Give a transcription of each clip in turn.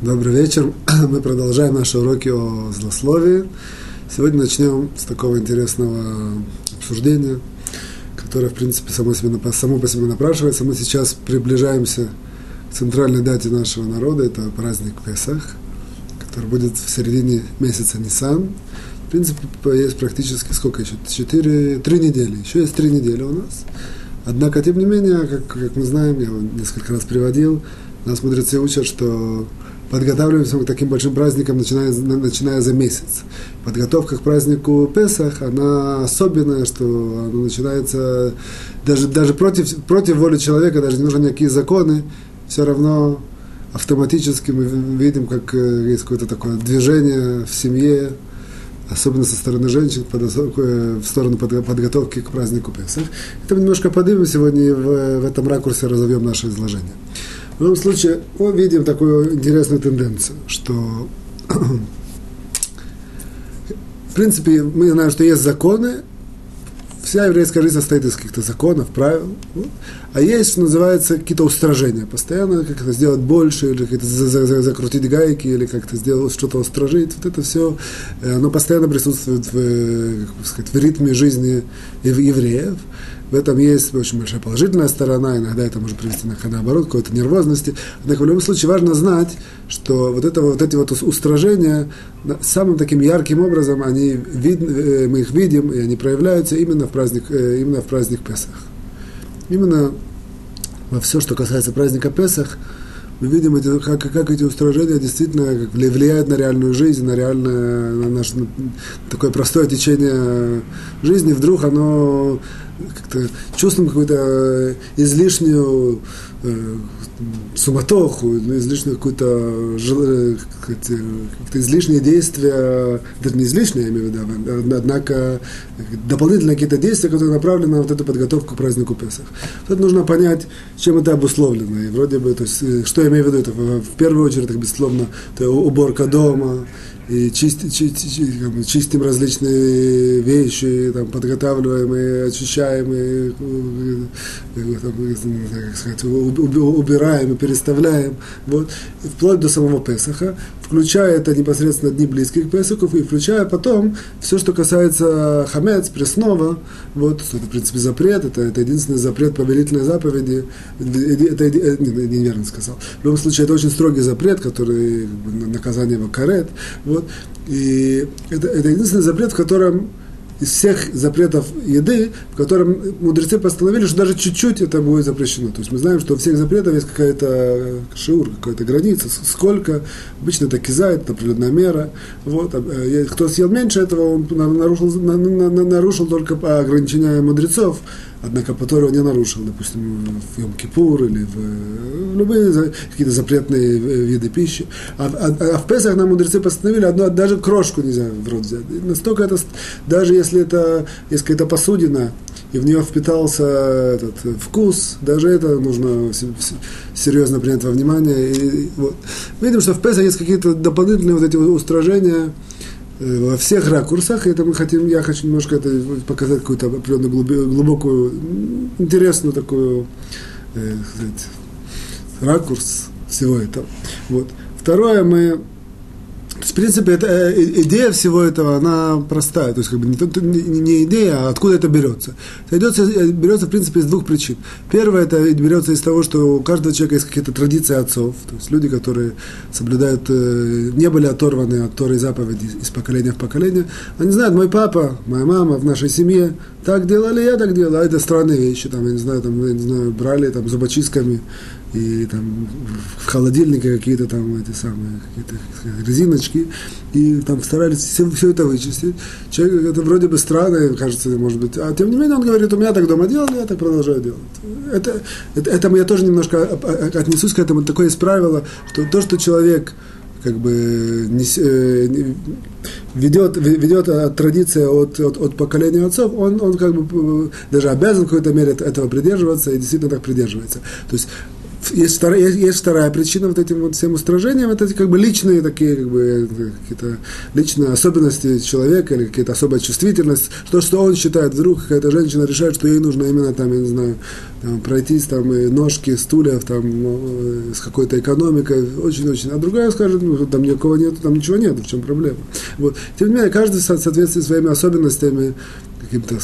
Добрый вечер. Мы продолжаем наши уроки о злословии. Сегодня начнем с такого интересного обсуждения, которое, в принципе, само, себе, само по себе напрашивается. Мы сейчас приближаемся к центральной дате нашего народа. Это праздник Песах, который будет в середине месяца Нисан. В принципе, есть практически сколько еще? Четыре, три недели. Еще есть три недели у нас. Однако, тем не менее, как, как мы знаем, я его несколько раз приводил, нас мудрецы учат, что подготавливаемся к таким большим праздникам, начиная, начиная за месяц. Подготовка к празднику Песах, она особенная, что она начинается даже, даже против, против воли человека, даже не нужны никакие законы, все равно автоматически мы видим, как э, есть какое-то такое движение в семье, особенно со стороны женщин, в сторону подготовки к празднику Песах. Это мы немножко поднимем сегодня и в, в этом ракурсе разовьем наше изложение. В любом случае, мы видим такую интересную тенденцию, что в принципе мы знаем, что есть законы, вся еврейская жизнь состоит из каких-то законов, правил, а есть, что называется, какие-то устражения. Постоянно как-то сделать больше, или как-то закрутить гайки, или как-то сделать что-то устражить. Вот это все, э, оно постоянно присутствует в, э, как сказать, в ритме жизни евреев. В этом есть очень большая положительная сторона, иногда это может привести на, наоборот, к какой-то нервозности. Однако в любом случае важно знать, что вот, это, вот эти вот устражения самым таким ярким образом они вид, э, мы их видим, и они проявляются именно в праздник, э, именно в праздник Песах. Именно во все, что касается праздника Песах, мы видим, эти, как, как эти устражения действительно как влияют на реальную жизнь, на реальное, на наше на такое простое течение жизни. Вдруг оно как-то чувствуем какую-то излишнюю э, суматоху, излишнюю какую-то э, какие-то излишние действия, даже не излишние, я имею в виду, однако дополнительные какие-то действия, которые направлены на вот эту подготовку к празднику Песах. Тут нужно понять, чем это обусловлено. И вроде бы, то есть, э, что я имею в виду, это в первую очередь, это, безусловно, это уборка дома, и чистим, чистим, чистим различные вещи, там, подготавливаем и очищаем, и, там, как сказать, убираем и переставляем, вот, вплоть до самого Песаха, включая это непосредственно дни близкие к Песаху, и включая потом все, что касается хамец, пресного, вот, это, в принципе, запрет, это, это единственный запрет повелительной заповеди, это, это не, неверно сказал. В любом случае, это очень строгий запрет, который, наказание его карет, вот, вот. И это, это единственный запрет, в котором из всех запретов еды, в котором мудрецы постановили, что даже чуть-чуть это будет запрещено. То есть мы знаем, что у всех запретов есть какая-то шиур, какая-то граница, сколько. Обычно это кизает, это определенная мера. Вот. А, э, кто съел меньше этого, он нарушил, нарушил только ограничения мудрецов однако которого не нарушил, допустим, в Йом-Кипур или в, в любые какие-то запретные виды пищи. А, а, а в Песах нам мудрецы постановили одну, даже крошку нельзя в рот взять. И настолько это, даже если это есть какая-то посудина, и в нее впитался этот вкус, даже это нужно серьезно принять во внимание. И, вот. Видим, что в Песах есть какие-то дополнительные вот эти устражения, Э, во всех ракурсах, и это мы хотим, я хочу немножко это показать какую-то определенную глубокую, интересную такую, э, сказать, ракурс всего этого. Вот. Второе, мы в принципе, это, э, идея всего этого, она простая. То есть, как бы не, не идея, а откуда это берется. Это идется, э, берется, в принципе, из двух причин. Первое, это берется из того, что у каждого человека есть какие-то традиции отцов. То есть, люди, которые соблюдают, э, не были оторваны от Торы заповеди из поколения в поколение. Они знают, мой папа, моя мама в нашей семье так делали, я так делал. А это странные вещи. Там, я не знаю, там, я не знаю, брали там зубочистками и там в холодильнике какие-то там эти самые какие-то резиночки, и там старались все, все это вычистить. Человек, это вроде бы странно, кажется, может быть, а тем не менее он говорит, у меня так дома делали, я так продолжаю делать. Это, это, это я тоже немножко отнесусь к этому, такое есть правило, что то, что человек как бы нес, э, ведет, ведет э, традиция от, от, от поколения отцов, он, он как бы даже обязан в какой-то мере этого придерживаться и действительно так придерживается. То есть есть вторая, есть, есть вторая причина вот этим вот всем устражениям, это как бы личные такие, как бы, какие-то личные особенности человека или какая-то особая чувствительность, то, что он считает, вдруг какая-то женщина решает, что ей нужно именно там, я не знаю, там, пройтись там и ножки стульев там ну, с какой-то экономикой, очень-очень, а другая скажет, ну, там никого нет, там ничего нет, в чем проблема. Вот. Тем не менее, каждый в соответствии своими особенностями какими-то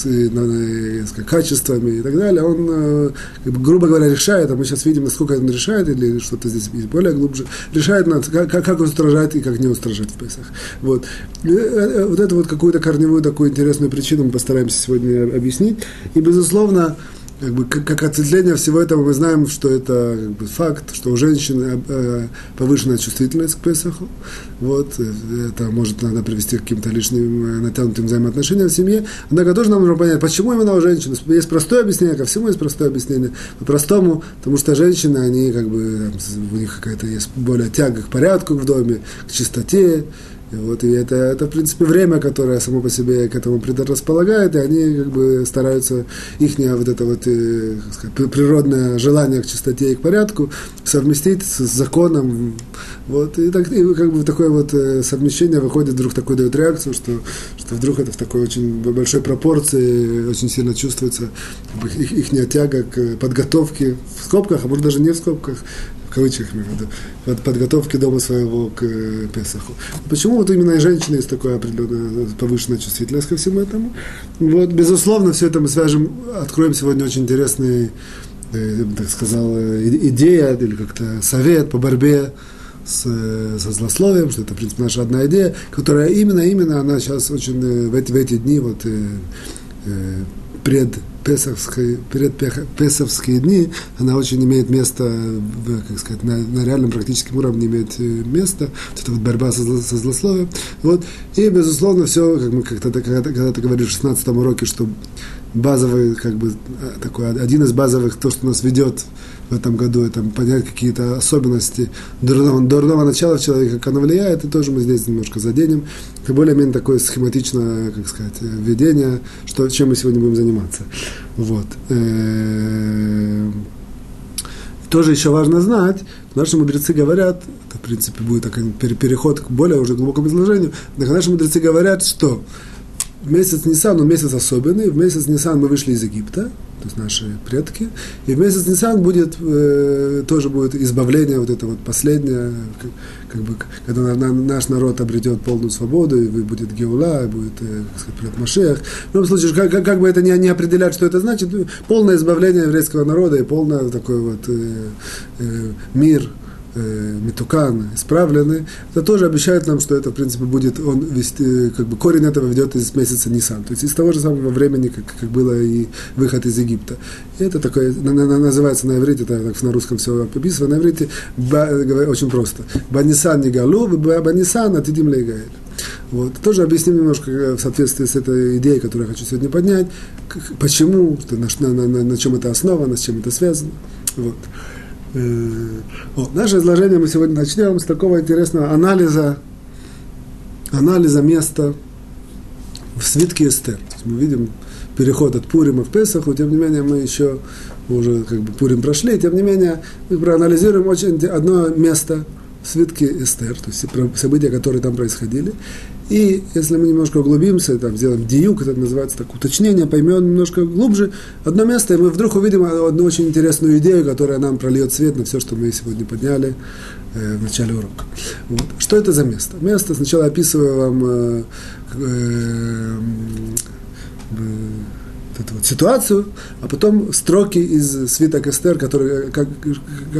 сказать, качествами и так далее, он, э, как бы, грубо говоря, решает, а мы сейчас видим, насколько он решает, или что-то здесь более глубже, решает, как, как он устражает и как не устражать в Песах. Вот. Э, э, вот эту вот какую-то корневую такую интересную причину мы постараемся сегодня объяснить. И, безусловно, как, бы, как, как ответвление всего этого мы знаем, что это как бы, факт, что у женщины э, повышенная чувствительность к Песаху. Вот, э, это может надо привести к каким-то лишним э, натянутым взаимоотношениям в семье. Однако тоже нам нужно понять, почему именно у женщин. Есть простое объяснение, ко всему есть простое объяснение. По-простому, потому что женщины, они как бы, у них какая-то есть более тяга к порядку в доме, к чистоте, вот, и это, это, в принципе, время, которое само по себе к этому предрасполагает, и они как бы стараются их вот это вот э, сказать, природное желание к чистоте и к порядку совместить с законом. Вот, и, так, и как бы такое вот э, совмещение выходит, вдруг такой дает реакцию, что, что вдруг это в такой очень большой пропорции очень сильно чувствуется как их, их тяга к подготовке в скобках, а может даже не в скобках, кавычках от подготовки дома своего к э, Песаху. Почему вот именно и женщины есть такая определенная повышенная чувствительность ко всему этому? Вот, безусловно, все это мы свяжем, откроем сегодня очень интересный, э, так сказал, э, идея или как-то совет по борьбе с, со злословием, что это, в принципе, наша одна идея, которая именно, именно, она сейчас очень в эти, в эти дни вот э, э, пред перед песовские дни, она очень имеет место, как сказать, на, на реальном практическом уровне имеет э, место, вот эта вот борьба со, зло, со злословием. Вот. И, безусловно, все, как мы как-то, когда, когда ты говоришь в 16 уроке, что базовый, как бы, э, такой, один из базовых, то, что нас ведет в этом году, это понять какие-то особенности дурного, дурного начала в человеке, как оно влияет, и тоже мы здесь немножко заденем. Это более-менее такое схематичное, как сказать, введение, что, чем мы сегодня будем заниматься. Вот. Э, тоже еще важно знать, наши мудрецы говорят, это, в принципе, будет такой переход к более уже глубокому изложению, наши мудрецы говорят, что месяц Нисан, он месяц особенный, в месяц Нисан мы вышли из Египта, то есть наши предки. И в месяц Нисан будет, э, тоже будет избавление, вот это вот последнее, как, как бы, когда на, на, наш народ обретет полную свободу, и будет Геула, и будет, э, как сказать, Машех. В любом случае, как, как, как бы это не, не определять, что это значит, полное избавление еврейского народа и полное такой вот э, э, мир, э, метукан, исправлены, это тоже обещает нам, что это, в принципе, будет, он вести, как бы корень этого ведет из месяца Нисан, то есть из того же самого времени, как, как было и выход из Египта. И это такое, на, на, называется на иврите, это так на русском все описано, на иврите ба, очень просто. Банисан не галу, банисан атидим лейгаэль. Вот. Тоже объясним немножко э, в соответствии с этой идеей, которую я хочу сегодня поднять, почему, на, на, на, на чем это основано, с чем это связано. Вот. Э, вот. Наше изложение мы сегодня начнем с такого интересного анализа, анализа места в свитке Эстер. мы видим переход от Пурима в Песаху, тем не менее мы еще уже как бы Пурим прошли, тем не менее мы проанализируем очень одно место в свитке Эстер, то есть события, которые там происходили, и если мы немножко углубимся, там, сделаем диюк, это называется так, уточнение, поймем немножко глубже одно место, и мы вдруг увидим одну очень интересную идею, которая нам прольет свет на все, что мы сегодня подняли э, в начале урока. Вот. Что это за место? Место сначала описываю вам э, э, эту вот ситуацию, а потом строки из свиток Эстер, которые, как,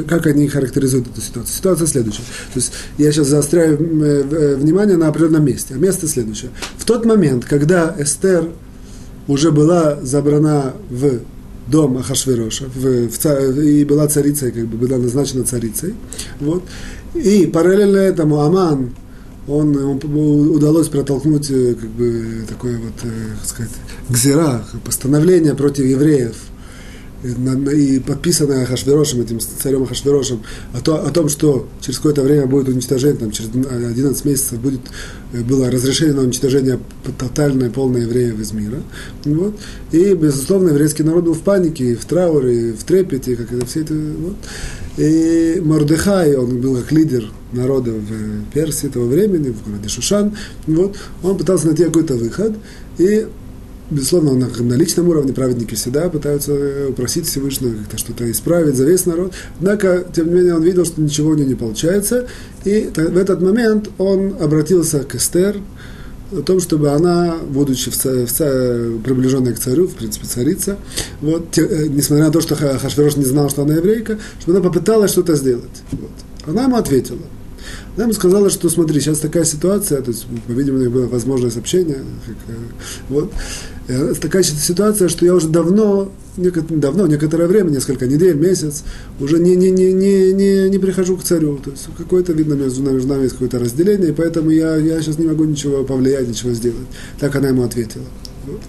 как они характеризуют эту ситуацию. Ситуация следующая. То есть я сейчас заостряю э, э, внимание на определенном месте. А место следующее. В тот момент, когда Эстер уже была забрана в дом Ахашвероша, в, в, и была царицей, как бы была назначена царицей, вот, и параллельно этому Аман, он, ему удалось протолкнуть э, как бы, такое вот, э, как сказать, гзира, постановление против евреев, и подписанное Хашверошем, этим царем Хашверошем, о, то, о том, что через какое-то время будет уничтожение, там, через 11 месяцев будет, э, было разрешение на уничтожение тотальное, полное евреев из мира. Вот. И, безусловно, еврейский народ был в панике, в трауре, в трепете, как это все это. Вот. И Мордыхай, он был как лидер народа в Персии того времени, в городе Шушан, вот, он пытался найти какой-то выход, и безусловно, он на личном уровне, праведники всегда пытаются э, упросить Всевышнего как-то что-то исправить за весь народ. Однако, тем не менее, он видел, что ничего у него не получается. И в этот момент он обратился к Эстер, о том, чтобы она, будучи в, в, в, приближенной к царю, в принципе, царица, вот, те, э, несмотря на то, что Хашверош не знал, что она еврейка, чтобы она попыталась что-то сделать. Вот. Она ему ответила. Она ему сказала, что смотри, сейчас такая ситуация, то есть, по-видимому, у них было возможность общения, как, э, вот, такая ситуация, что я уже давно, давно, некоторое время, несколько недель, месяц, уже не, не, не, не, не, не прихожу к царю. То есть какое-то, видно, между нами, между нами есть какое-то разделение, и поэтому я, я сейчас не могу ничего повлиять, ничего сделать. Так она ему ответила. Вот.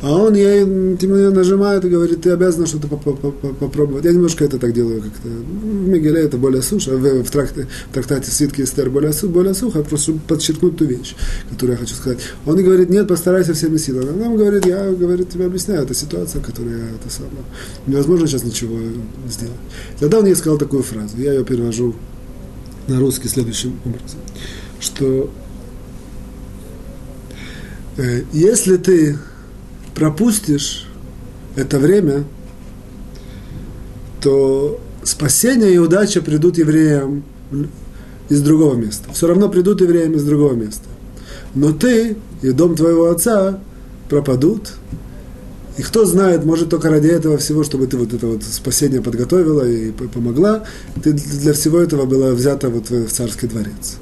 А он ей тем не нажимает и говорит, ты обязан что-то попробовать. Я немножко это так делаю как-то. В Мегеле это более сухо, в, в, тракте, в трактате Свитки Эстер более, более сухо, просто чтобы подчеркнуть ту вещь, которую я хочу сказать. Он и говорит, нет, постарайся всеми силами. Она ему говорит, я говорит, тебе объясняю, это ситуация, которая это самое. Невозможно сейчас ничего сделать. Тогда он ей сказал такую фразу, я ее перевожу на русский следующим образом, что э, если ты пропустишь это время, то спасение и удача придут евреям из другого места. Все равно придут евреям из другого места. Но ты и дом твоего отца пропадут. И кто знает, может только ради этого всего, чтобы ты вот это вот спасение подготовила и помогла, ты для всего этого была взята вот в царский дворец.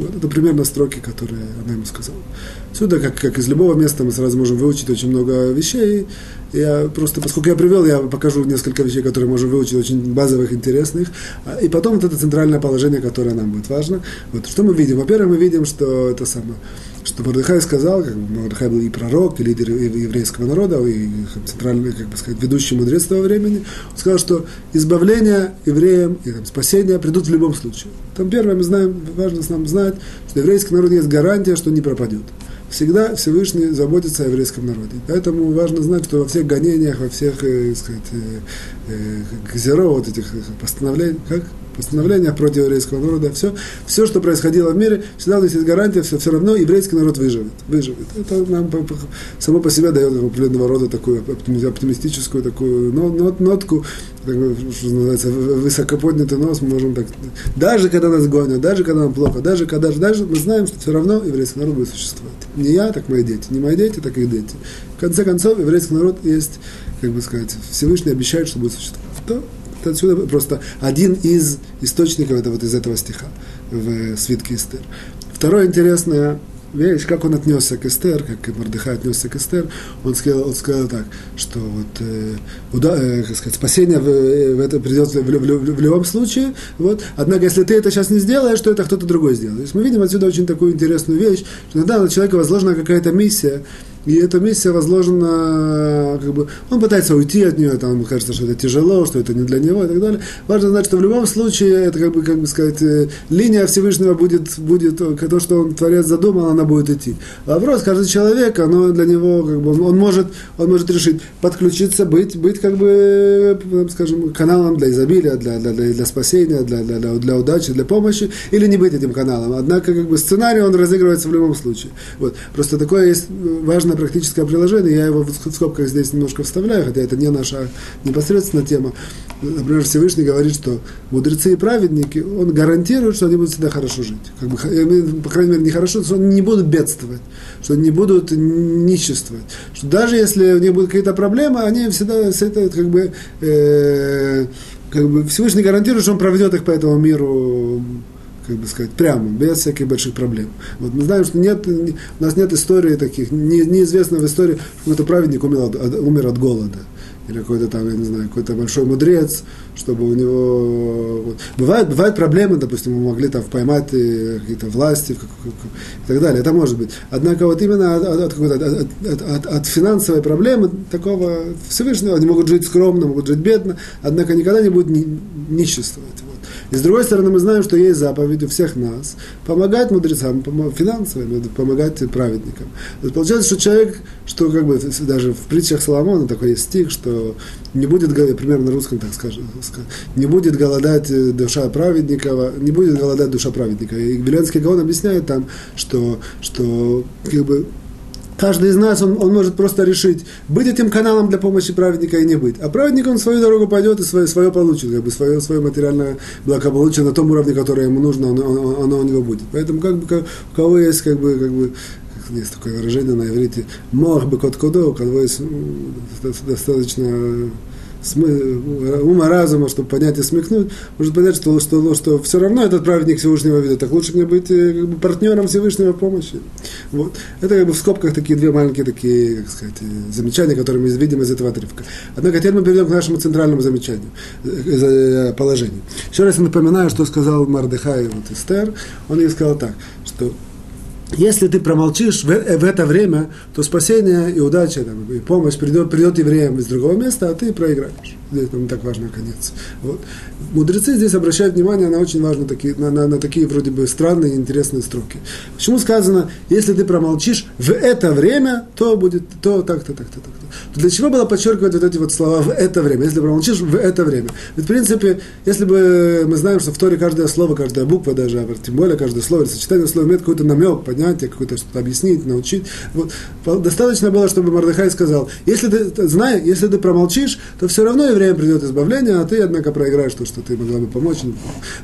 Вот это примерно строки, которые она ему сказала. Отсюда, как, как из любого места, мы сразу можем выучить очень много вещей. Я просто, поскольку я привел, я покажу несколько вещей, которые можем выучить, очень базовых, интересных. А, и потом вот это центральное положение, которое нам будет важно. Вот что мы видим? Во-первых, мы видим, что это самое что Мордыхай сказал, как бы Мордыхай был и пророк, и лидер еврейского народа, и центральный, как бы сказать, ведущий мудрец того времени, он сказал, что избавление евреям и там, спасение придут в любом случае. Там первое мы знаем, важно нам знать, что еврейский народ есть гарантия, что не пропадет всегда Всевышний заботится о еврейском народе. Поэтому важно знать, что во всех гонениях, во всех, э, сказать, э, э, зеро, вот этих постановлениях, как постановлениях против еврейского народа, все, все, что происходило в мире, всегда у есть гарантия, все, все равно еврейский народ выживет. выживет. Это нам само по себе дает определенного рода такую оптимистическую такую нот, нотку, что называется, высокоподнятый нос, мы можем так, даже когда нас гонят, даже когда нам плохо, даже когда, даже мы знаем, что все равно еврейский народ будет существовать. Не я, так мои дети, не мои дети, так их дети. В конце концов, еврейский народ есть, как бы сказать, Всевышний обещает, что будет существовать. То, отсюда просто один из источников это вот из этого стиха в свитке Эстер. Второе интересное вещь, как он отнесся к Эстер, как Мордыхай отнесся к Эстер, он сказал, он сказал так, что вот, э, уда, э, как сказать, спасение в, э, в это придет в, в, в, в любом случае, вот, однако если ты это сейчас не сделаешь, то это кто-то другой сделает. То есть мы видим отсюда очень такую интересную вещь, что иногда на человека возложена какая-то миссия, и эта миссия возложена, как бы, он пытается уйти от нее, там, кажется, что это тяжело, что это не для него и так далее. Важно знать, что в любом случае, это, как бы, как бы сказать, э, линия Всевышнего будет, будет то, что он, Творец, задумал, она будет идти. Вопрос, каждый человек, оно для него, как бы, он, может, он может решить подключиться, быть, быть, как бы, скажем, каналом для изобилия, для, для, для, для спасения, для, для, для, для удачи, для помощи, или не быть этим каналом. Однако, как бы, сценарий, он разыгрывается в любом случае. Вот. Просто такое есть важно важное практическое приложение, я его в скобках здесь немножко вставляю, хотя это не наша непосредственно тема. Например, Всевышний говорит, что мудрецы и праведники, он гарантирует, что они будут всегда хорошо жить. Как бы, по крайней мере, не хорошо, что они не будут бедствовать, что они не будут ниществовать. Что даже если у них будут какие-то проблемы, они всегда с этой, как бы, э, как бы Всевышний гарантирует, что он проведет их по этому миру как бы сказать, прямо, без всяких больших проблем. Вот мы знаем, что нет, у нас нет истории таких, не, неизвестно в истории, что какой-то праведник умер от, умер от голода или какой-то там, я не знаю, какой-то большой мудрец, чтобы у него... Вот. Бывают, бывают проблемы, допустим, мы могли там поймать э, какие-то власти и так далее, это может быть. Однако вот именно от, от, от, от, от, от финансовой проблемы такого Всевышнего, они могут жить скромно, могут жить бедно, однако никогда не будут ни, ниществовать. И с другой стороны, мы знаем, что есть заповедь у всех нас помогать мудрецам, финансово, помогать праведникам. Получается, что человек, что как бы даже в притчах Соломона такой есть стих, что не будет, примерно на русском так скажем, не будет голодать э, душа праведника, не будет голодать душа праведника. И Веленский Гаон объясняет там, что, что как бы Каждый из нас, он, он может просто решить, быть этим каналом для помощи праведника и не быть. А праведник, он свою дорогу пойдет и свое, свое получит, как бы свое, свое материальное благополучие на том уровне, которое ему нужно, оно, оно, у него будет. Поэтому как бы, у кого есть, как бы, как бы, есть такое выражение на иврите, мор бы кот кодо, у кого есть достаточно ума разума, чтобы понять и смекнуть, может понять, что, что, что все равно этот праведник Всевышнего вида, так лучше мне быть э, партнером Всевышнего помощи. Вот. Это как бы в скобках такие две маленькие такие, как сказать, э, замечания, которые мы видим из этого отрывка. Однако теперь мы перейдем к нашему центральному замечанию, э, положению. Еще раз я напоминаю, что сказал Мардыхай вот Эстер. Он ей сказал так, что если ты промолчишь в, в это время, то спасение и удача, там, и помощь придет, придет евреям из другого места, а ты проиграешь. Здесь нам так важно конец. Вот. Мудрецы здесь обращают внимание на очень важные такие, на, на, на такие вроде бы странные и интересные строки. Почему сказано, если ты промолчишь в это время, то будет то так-то, так-то, так-то. Для чего было подчеркивать вот эти вот слова в это время, если промолчишь в это время? Ведь, в принципе, если бы мы знаем, что в Торе каждое слово, каждая буква даже, а тем более каждое слово, сочетание слов имеет какой-то намек, понятие, какое-то что-то объяснить, научить. Вот. Достаточно было, чтобы Мардыхай сказал, если ты, знай, если ты промолчишь, то все равно время придет избавление, а ты, однако, проиграешь то, что ты могла бы помочь.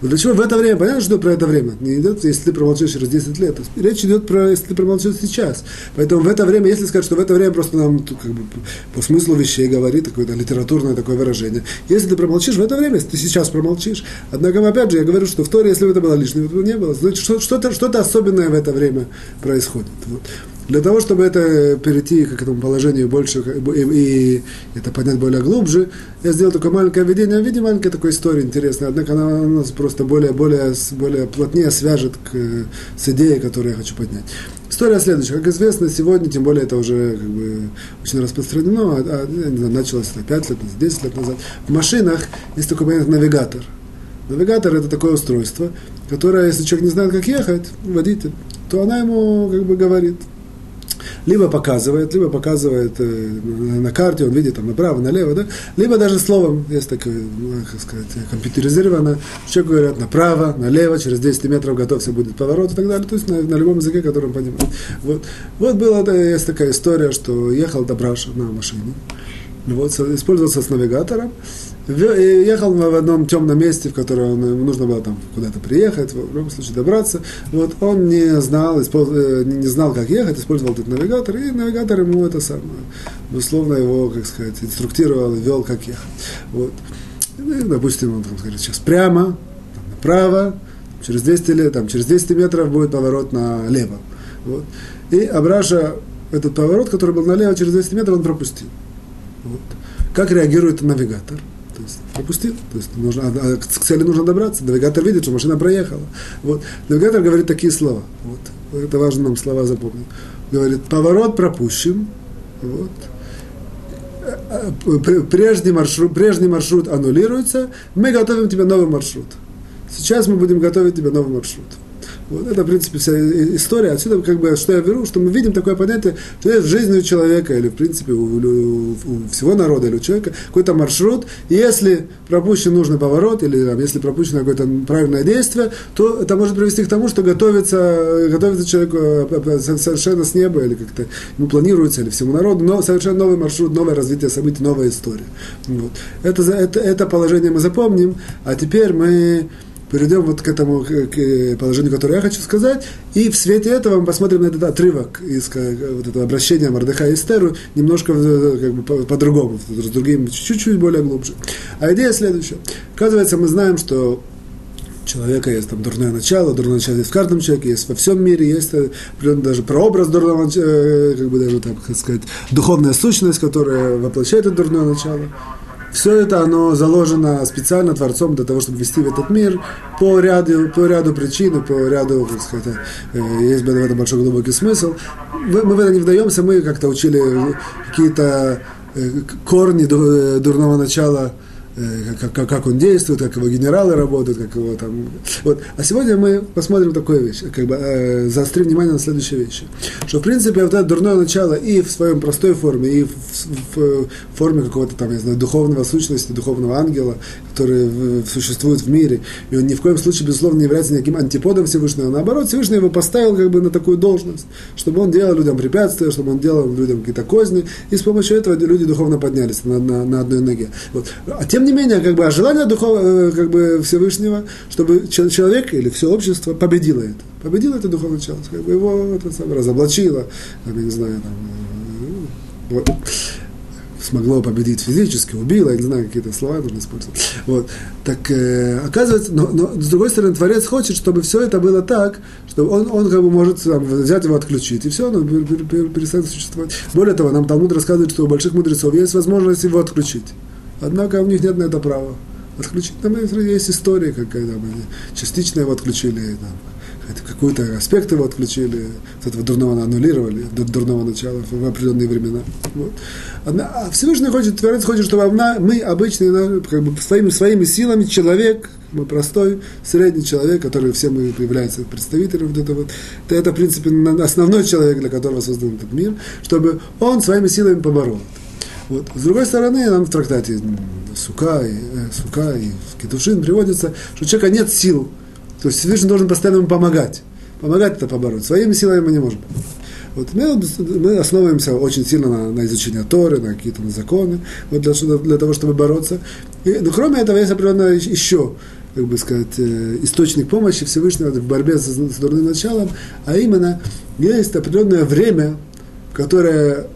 Но для чего в это время? Понятно, что про это время. Не идет, если ты промолчишь через 10 лет. Речь идет про, если ты промолчишь сейчас. Поэтому в это время, если сказать, что в это время просто нам как бы, по смыслу вещей говорит какое-то литературное такое выражение. Если ты промолчишь в это время, если ты сейчас промолчишь. Однако, опять же, я говорю, что в Торе, если бы это было лишним, этого не было. Значит, что-то, что-то особенное в это время происходит. Вот. Для того, чтобы это перейти к этому положению больше и, и это понять более глубже, я сделал такое маленькое введение, в виде маленькой такой истории интересной, однако она нас просто более, более, более плотнее свяжет к, с идеей, которую я хочу поднять. История следующая. Как известно, сегодня, тем более это уже как бы, очень распространено, а, а, не знаю, началось это 5 лет назад, 10 лет назад. В машинах есть такой понятие навигатор. Навигатор это такое устройство, которое, если человек не знает, как ехать, водитель, то она ему как бы говорит, либо показывает, либо показывает э, на карте, он видит там направо, налево, да, либо даже словом, есть такое, ну, как сказать, компьютеризировано, человек говорят направо, налево, через 10 метров готовься будет поворот и так далее, то есть на, на любом языке, который он понимает. Вот, вот была, да, есть такая история, что ехал Добраша на машине, вот, использовался с навигатором, ехал в одном темном месте, в которое нужно было там куда-то приехать, в любом случае добраться. Вот он не знал, э, не знал, как ехать, использовал этот навигатор, и навигатор ему это самое, условно его, как сказать, инструктировал, вел, как ехать. Вот. И, допустим, он там говорит, сейчас прямо, там, направо, через 200 лет, там, через 200 метров будет поворот налево. Вот. И Абраша этот поворот, который был налево через 200 метров, он пропустил. Вот. Как реагирует навигатор? То есть пропустил. То есть нужно, а, а к цели нужно добраться. Навигатор видит, что машина проехала. Вот. Навигатор говорит такие слова. Вот. Это важно нам слова запомнить. Говорит, поворот пропущен. Вот. Прежний маршрут, прежний маршрут аннулируется, мы готовим тебе новый маршрут. Сейчас мы будем готовить тебе новый маршрут. Вот это, в принципе, вся история. Отсюда, как бы, что я беру, что мы видим такое понятие, что есть в жизни у человека, или, в принципе, у, у, у всего народа, или у человека, какой-то маршрут, и если пропущен нужный поворот, или там, если пропущено какое-то правильное действие, то это может привести к тому, что готовится, готовится человек э, совершенно с неба, или как-то ему планируется, или всему народу, но совершенно новый маршрут, новое развитие событий, новая история. Вот. Это, это, это положение мы запомним, а теперь мы перейдем вот к этому к положению, которое я хочу сказать, и в свете этого мы посмотрим на этот отрывок из вот этого обращения Мордыха и Эстеру немножко как бы, по-другому, по с другим, чуть-чуть более глубже. А идея следующая. Оказывается, мы знаем, что человека есть там дурное начало, дурное начало есть в каждом человеке, есть во всем мире, есть э, даже прообраз дурного, э, как бы даже, так сказать, духовная сущность, которая воплощает это дурное начало. Все это оно заложено специально Творцом для того, чтобы вести в этот мир по ряду, по ряду причин, по ряду, так сказать, э, есть в этом большой глубокий смысл. Мы в это не вдаемся, мы как-то учили какие-то корни дурного начала – Э, как, как, как он действует, как его генералы работают, как его там... Вот. А сегодня мы посмотрим такую вещь, как бы э, заострим внимание на следующие вещи. Что, в принципе, вот это дурное начало и в своем простой форме, и в, в, в форме какого-то там, я знаю, духовного сущности, духовного ангела, который в, существует в мире, и он ни в коем случае, безусловно, не является никаким антиподом Всевышнего. Наоборот, Всевышний его поставил как бы на такую должность, чтобы он делал людям препятствия, чтобы он делал людям какие-то козни, и с помощью этого люди духовно поднялись на, на, на одной ноге. Вот. А тем не менее, как бы, а желание духов, э, как бы, Всевышнего, чтобы человек или все общество победило это. Победило это духовное начало, как бы его это самое, разоблачило, там, я не знаю, там, э, вот, смогло победить физически, убило, я не знаю, какие-то слова нужно использовать. Вот. Так э, оказывается, но, но с другой стороны, Творец хочет, чтобы все это было так, что он, он как бы может там, взять его отключить, и все, оно перестанет существовать. Более того, нам Талмуд рассказывает, что у больших мудрецов есть возможность его отключить. Однако у них нет на это права. Отключить, там есть история, как когда мы частично его отключили, там, какой-то аспект его отключили, от этого дурного аннулировали, до дурного начала в определенные времена. Вот. А Всевышний хочет, Творец хочет, чтобы мы, обычные, как бы своими, своими силами, человек, мы простой, средний человек, который все мы является представителем вот этого, это, это, в принципе, основной человек, для которого создан этот мир, чтобы он своими силами поборол. Вот. С другой стороны, нам в трактате Сука и, э, Сука и Китушин приводится, что у человека нет сил. То есть Всевышний должен постоянно ему помогать. Помогать это побороть. Своими силами мы не можем. Вот мы, мы основываемся очень сильно на, на изучение Торы, на какие-то на законы, вот для, для того, чтобы бороться. И, но кроме этого есть определенно еще, как бы сказать, э, источник помощи Всевышнего в борьбе с, с дурным началом, а именно есть определенное время, которое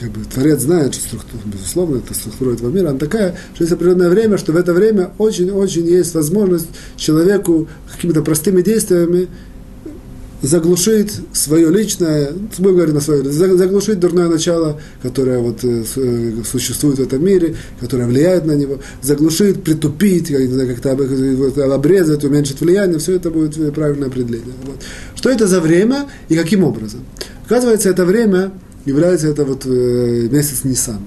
как бы Творец знает, что структура, безусловно, это структура этого мира, она такая, что есть определенное время, что в это время очень-очень есть возможность человеку какими-то простыми действиями заглушить свое личное, мы говорим на свое, заглушить дурное начало, которое вот э, э, существует в этом мире, которое влияет на него, заглушить, притупить, как-то обрезать, уменьшить влияние, все это будет правильное определение. Вот. Что это за время и каким образом? Оказывается, это время является это вот э, месяц Нисан.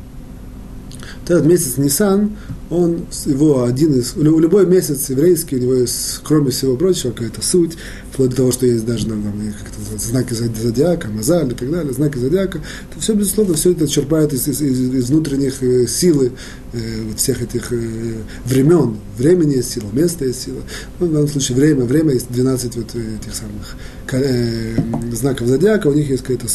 Этот месяц Нисан, он, его один из, любой месяц еврейский, у него есть, кроме всего прочего, какая-то суть, вплоть до того, что есть даже там, как знаки зодиака, мазаль и так далее, знаки зодиака. Это все, безусловно, все это черпает из, из, из внутренних э, силы э, вот всех этих э, времен. Времени есть сила, место есть сила. Ну, в данном случае время, время есть 12 вот этих самых э, знаков зодиака, у них есть какая-то...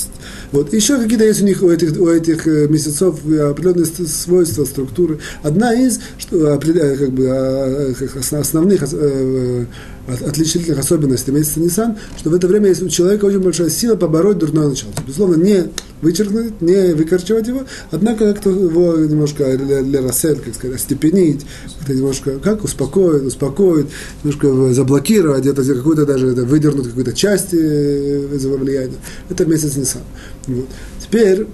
Вот. Еще какие-то есть у них, у этих, у этих э, месяцев определенные свойства, структуры. Одна из, что, как бы, а, основных э, отличительных особенностей месяца Нисан, что в это время есть у человека очень большая сила побороть дурное начало. Безусловно, не вычеркнуть, не выкорчевать его, однако как-то его немножко лерасет, как сказать, остепенить, как-то немножко, как успокоить, успокоить, немножко заблокировать, где-то какую-то даже выдернуть какую-то часть э, его влияния. Это месяц Нисан. Вот. Теперь,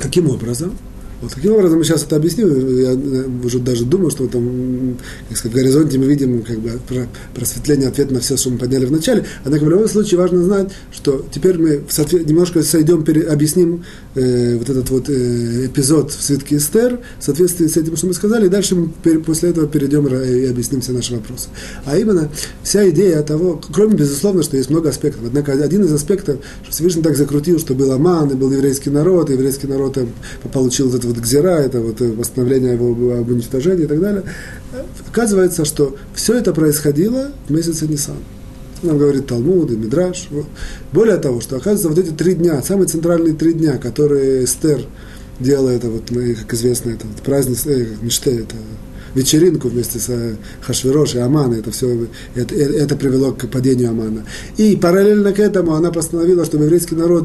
каким образом? Вот таким образом мы сейчас это объясним. Я уже даже думаю, что там, как сказать, в горизонте мы видим как бы просветление ответа на все, что мы подняли в начале. Однако в любом случае важно знать, что теперь мы немножко сойдем, объясним э, вот этот вот э, эпизод в свитке Эстер в соответствии с этим, что мы сказали, и дальше мы после этого перейдем и объясним все наши вопросы. А именно вся идея того, кроме, безусловно, что есть много аспектов, однако один из аспектов, что Всевышний так закрутил, что был Аман, и был еврейский народ, и еврейский народ получил вот это вот гзира, это вот восстановление его об уничтожении и так далее. Оказывается, что все это происходило в месяце Нисан. Нам говорит Талмуд и Мидраш. Вот. Более того, что оказывается, вот эти три дня, самые центральные три дня, которые Эстер делала, это вот, как известно, это вот праздник, э, мечты, это вечеринку вместе с э, Хашвирош и Аманой, это все, это, это привело к падению Амана. И параллельно к этому она постановила, чтобы еврейский народ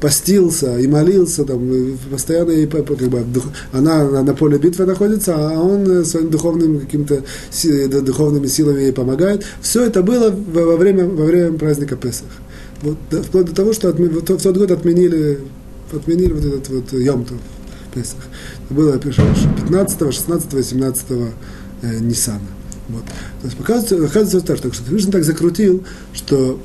постился и молился, там, постоянно, и, как бы, она на поле битвы находится, а он своим духовным каким-то духовными силами ей помогает. Все это было во время, во время праздника Песах. Вот, вплоть до того, что в тот год отменили, отменили вот этот вот Йомтов Песах. Это было 15, 16, 17 э, Ниссана. Вот. То есть показывается, оказывается так, что Всевышний так закрутил, что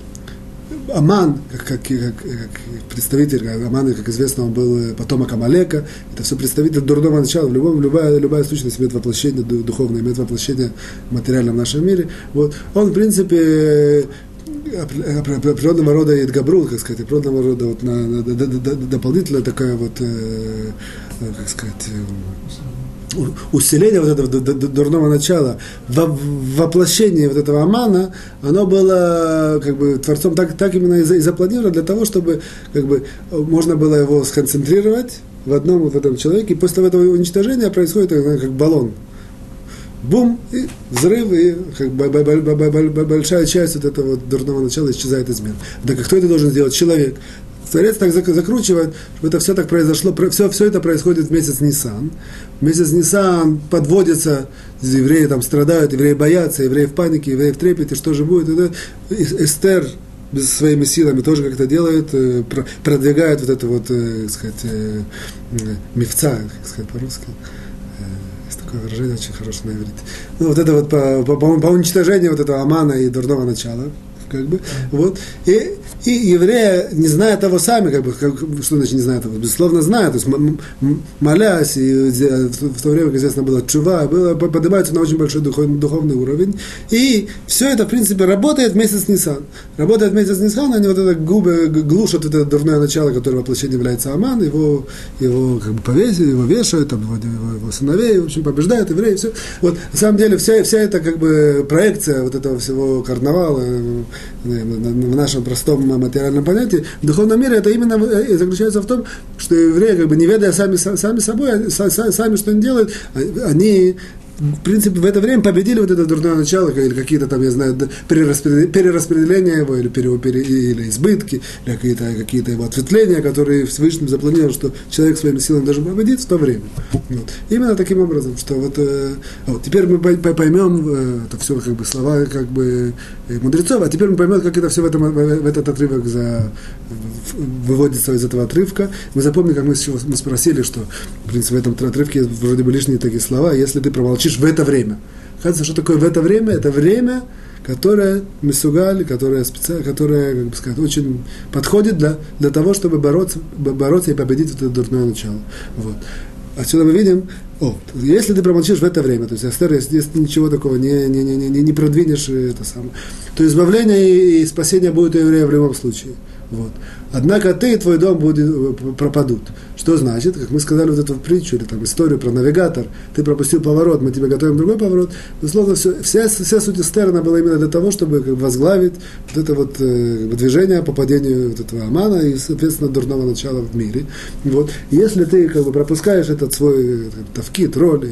Аман, как, как, как, как представитель, Аман, как известно, он был потомок Амалека, это все представитель дурного начала, в любом, любая, любая сущность имеет воплощение духовное, имеет воплощение в нашем мире. Вот. Он, в принципе, определенного рода идгабрул, как сказать, определенного рода вот на, на, на, на, дополнительная такая вот, э, как сказать, э, усиление вот этого дурного начала, воплощение вот этого амана, оно было как бы Творцом так, так именно и запланировано для того, чтобы как бы можно было его сконцентрировать в одном вот этом человеке, и после этого уничтожения происходит как баллон, бум, и взрыв, и как большая часть вот этого дурного начала исчезает из мира. Так кто это должен сделать? Человек. Творец так закручивает, чтобы это все так произошло, все, все это происходит в месяц Нисан. В месяц Нисан подводится, евреи там страдают, евреи боятся, евреи в панике, евреи в трепете, что же будет. Это Эстер своими силами тоже как-то делает, э, продвигает вот это вот, э, так сказать, э, мифца, как сказать по-русски, такое выражение очень хорошее на иврите. Ну, вот это вот по, по, по уничтожению вот этого амана и дурного начала, как бы, вот. И и евреи, не зная того сами, как бы, как, что значит не зная того, безусловно знают, то есть молясь, и в то время, как известно, было чува, было, поднимаются на очень большой духовный, духовный уровень, и все это, в принципе, работает вместе с Нисан. Работает вместе с Нисан, они вот это губы глушат это дурное начало, которое воплощение является Аман, его, его как бы повесили, его вешают, там, его, его, его сыновей, в общем, побеждают евреи, все. Вот, на самом деле, вся, вся эта как бы проекция вот этого всего карнавала э, в нашем простом материальном понятии, в духовном мире это именно э, заключается в том, что евреи, как бы не ведая сами, сами собой, сами что они делают, а, они в принципе, в это время победили вот это дурное начало, или какие-то там, я знаю, перераспределения его, или, пере, пере, или избытки, или какие-то какие его ответвления, которые Всевышний запланировал, что человек своими силами должен победить в то время. Вот. Именно таким образом, что вот, э, вот теперь мы поймем, э, это все как бы слова как бы э, мудрецов, а теперь мы поймем, как это все в, этом, в этот отрывок за, выводится из этого отрывка. Мы запомним, как мы, мы спросили, что, в принципе, в этом отрывке вроде бы лишние такие слова, если ты промолчишь, в это время. Оказывается, что такое в это время? Это время, которое мисугаль, которое, специ... которое как бы сказать, очень подходит для, для того, чтобы бороться, бороться и победить это дурное начало. Вот. Отсюда мы видим, о, если ты промолчишь в это время, то есть Астер, если, если ничего такого не, не, не, не, не продвинешь, это самое, то избавление и спасение будет у еврея в любом случае. Вот. Однако ты и твой дом будет, э, пропадут. Что значит, как мы сказали вот эту притчу, или там историю про навигатор, ты пропустил поворот, мы тебе готовим другой поворот. Безусловно, все, вся, вся суть Эстерна была именно для того, чтобы возглавить вот это вот э, движение по падению вот этого Амана и, соответственно, дурного начала в мире. Вот. Если ты как бы пропускаешь этот свой э, тавкит, роль,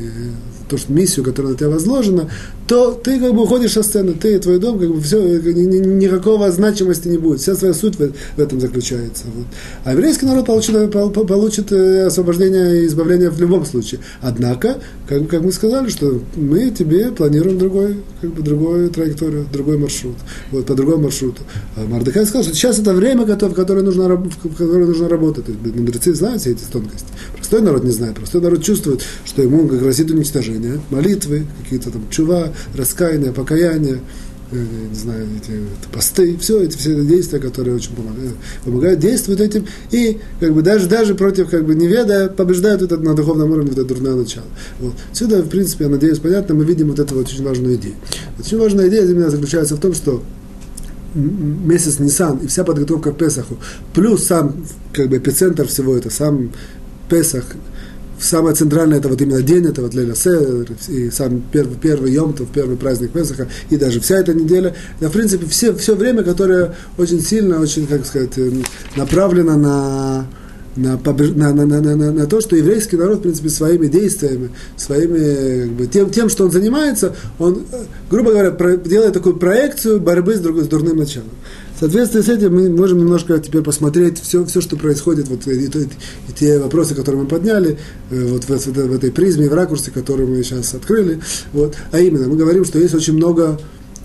то, что миссию, которая на тебя возложена, то ты как бы уходишь со сцены, ты твой дом, как бы все, никакого значимости не будет. Вся своя суть в, в этом заключается. Вот. А еврейский народ получит, получит э, освобождение и избавление в любом случае. Однако, как, как мы сказали, что мы тебе планируем другой, как бы другую траекторию, другой маршрут, вот, по другому маршруту. А Мардыхай сказал, что сейчас это время, в которое нужно, в которое нужно работать. Мудрецы знают все эти тонкости. Простой народ не знает, простой народ чувствует, что ему грозит уничтожение, молитвы, какие-то там чува, раскаяние, покаяние, э, не знаю, эти посты, все эти все действия, которые очень помогают, помогают, действуют этим, и как бы даже, даже против как бы неведа побеждают это на духовном уровне, это дурное начало. Вот. Сюда, в принципе, я надеюсь, понятно, мы видим вот эту вот очень важную идею. Очень важная идея для меня заключается в том, что месяц Нисан и вся подготовка к Песаху, плюс сам как бы эпицентр всего это, сам Песах, самое центральное это вот именно день, это вот Леля Седер, и сам первый, первый Йомтов, первый праздник Песаха, и даже вся эта неделя, это, в принципе, все, все время, которое очень сильно, очень, как сказать, направлено на на, на, на, на, на, на то, что еврейский народ, в принципе, своими действиями, своими, как бы, тем, тем, что он занимается, он, грубо говоря, про, делает такую проекцию борьбы с, друг, с дурным началом. В соответствии с этим мы можем немножко теперь посмотреть все, все что происходит, вот, и, и, и те вопросы, которые мы подняли, э, вот в, в, в этой призме, в ракурсе, который мы сейчас открыли. Вот. А именно, мы говорим, что есть очень много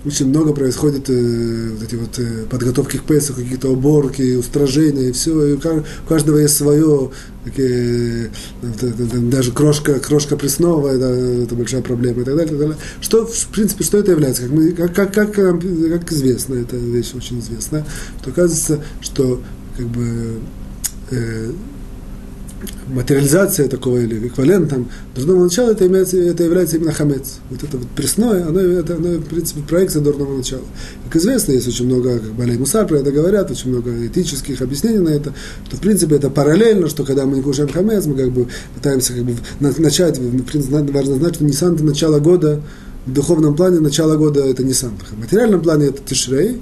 очень много происходит э, вот эти вот э, подготовки к Песу, какие-то уборки, устражения, и все, и у каждого есть свое, такие, э, даже крошка, крошка пресновая, это, это большая проблема и так далее, и так далее. Что, в принципе, что это является? Как, мы, как, как, как, как известно, эта вещь очень известна, что оказывается, что как бы э, материализация такого или эквивалент там, дурного начала, это, имеется, это является именно хамец. Вот это вот пресное, оно, это, оно, в принципе, проекция дурного начала. Как известно, есть очень много, как Балей Мусар про это говорят, очень много этических объяснений на это, что, в принципе, это параллельно, что когда мы не кушаем хамец, мы как бы пытаемся как бы начать, в принципе, важно знать, что Нисан до начала года, в духовном плане начало года это Нисан. В материальном плане это Тишрей,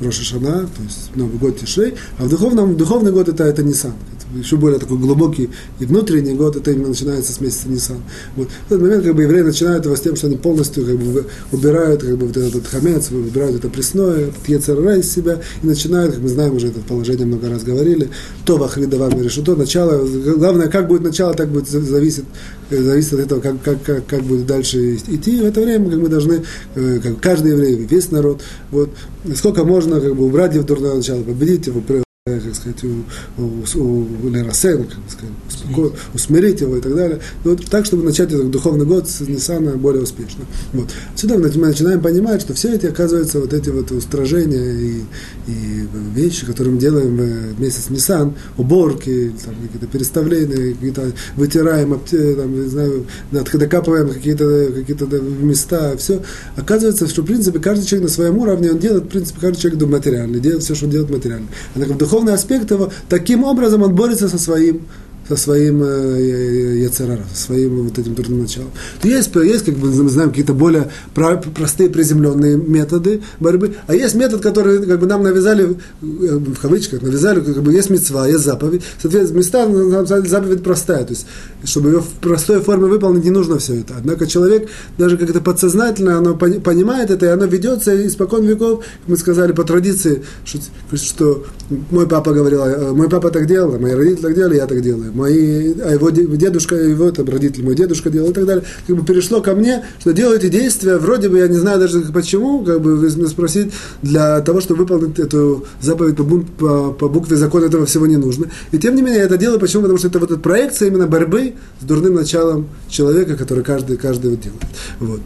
Роша Шана, то есть Новый год Тишрей, а в духовном, в духовный год это, это Нисан еще более такой глубокий и внутренний год, это именно начинается с месяца Нисан. Вот. В этот момент как бы евреи начинают его с тем, что они полностью как бы, убирают как бы, вот этот хамец, убирают это пресное, этот из себя, и начинают, как мы знаем, уже это положение много раз говорили, то вахрида вам решето, начало, главное, как будет начало, так будет зависит, э, зависит от этого, как, как, как, как будет дальше идти. И в это время как мы должны, э, как каждый еврей, весь народ, вот, сколько можно как бы, убрать его дурное начало, победить его, как сказать, у, у, у Лерасена, как сказать, успоко, усмирить его и так далее. И вот так, чтобы начать этот духовный год с Ниссана более успешно. Вот. Отсюда мы начинаем понимать, что все эти, оказывается, вот эти вот устражения и, и вещи, которые мы делаем вместе с Ниссан, уборки, там, какие-то переставления, какие-то вытираем, там, не знаю, докапываем какие-то какие места, все. Оказывается, что, в принципе, каждый человек на своем уровне, он делает, в принципе, каждый человек материальный, делает все, что он делает материально. Однако в духовный аспект его, таким образом он борется со своим со своим э, яцерара, со своим вот этим дурным началом. Есть, есть, как бы мы знаем, какие-то более простые приземленные методы борьбы, а есть метод, который как бы нам навязали, э, в кавычках, навязали, как бы есть мецва, есть заповедь. Соответственно, места, заповедь простая, то есть, чтобы ее в простой форме выполнить, не нужно все это. Однако человек, даже как это подсознательно, оно понимает это, и оно ведется испокон веков, мы сказали по традиции, что, что мой папа говорил, «А, мой папа так делал, мои родители так делали, я так делаю мои, а его дедушка, его там родители, мой дедушка делал и так далее, как бы перешло ко мне, что делаю эти действия, вроде бы я не знаю даже почему, как бы вы спросить, для того, чтобы выполнить эту заповедь по, по, по букве закона этого всего не нужно. И тем не менее я это делаю, почему? Потому что это вот эта проекция именно борьбы с дурным началом человека, который каждый, каждый вот делает. Вот.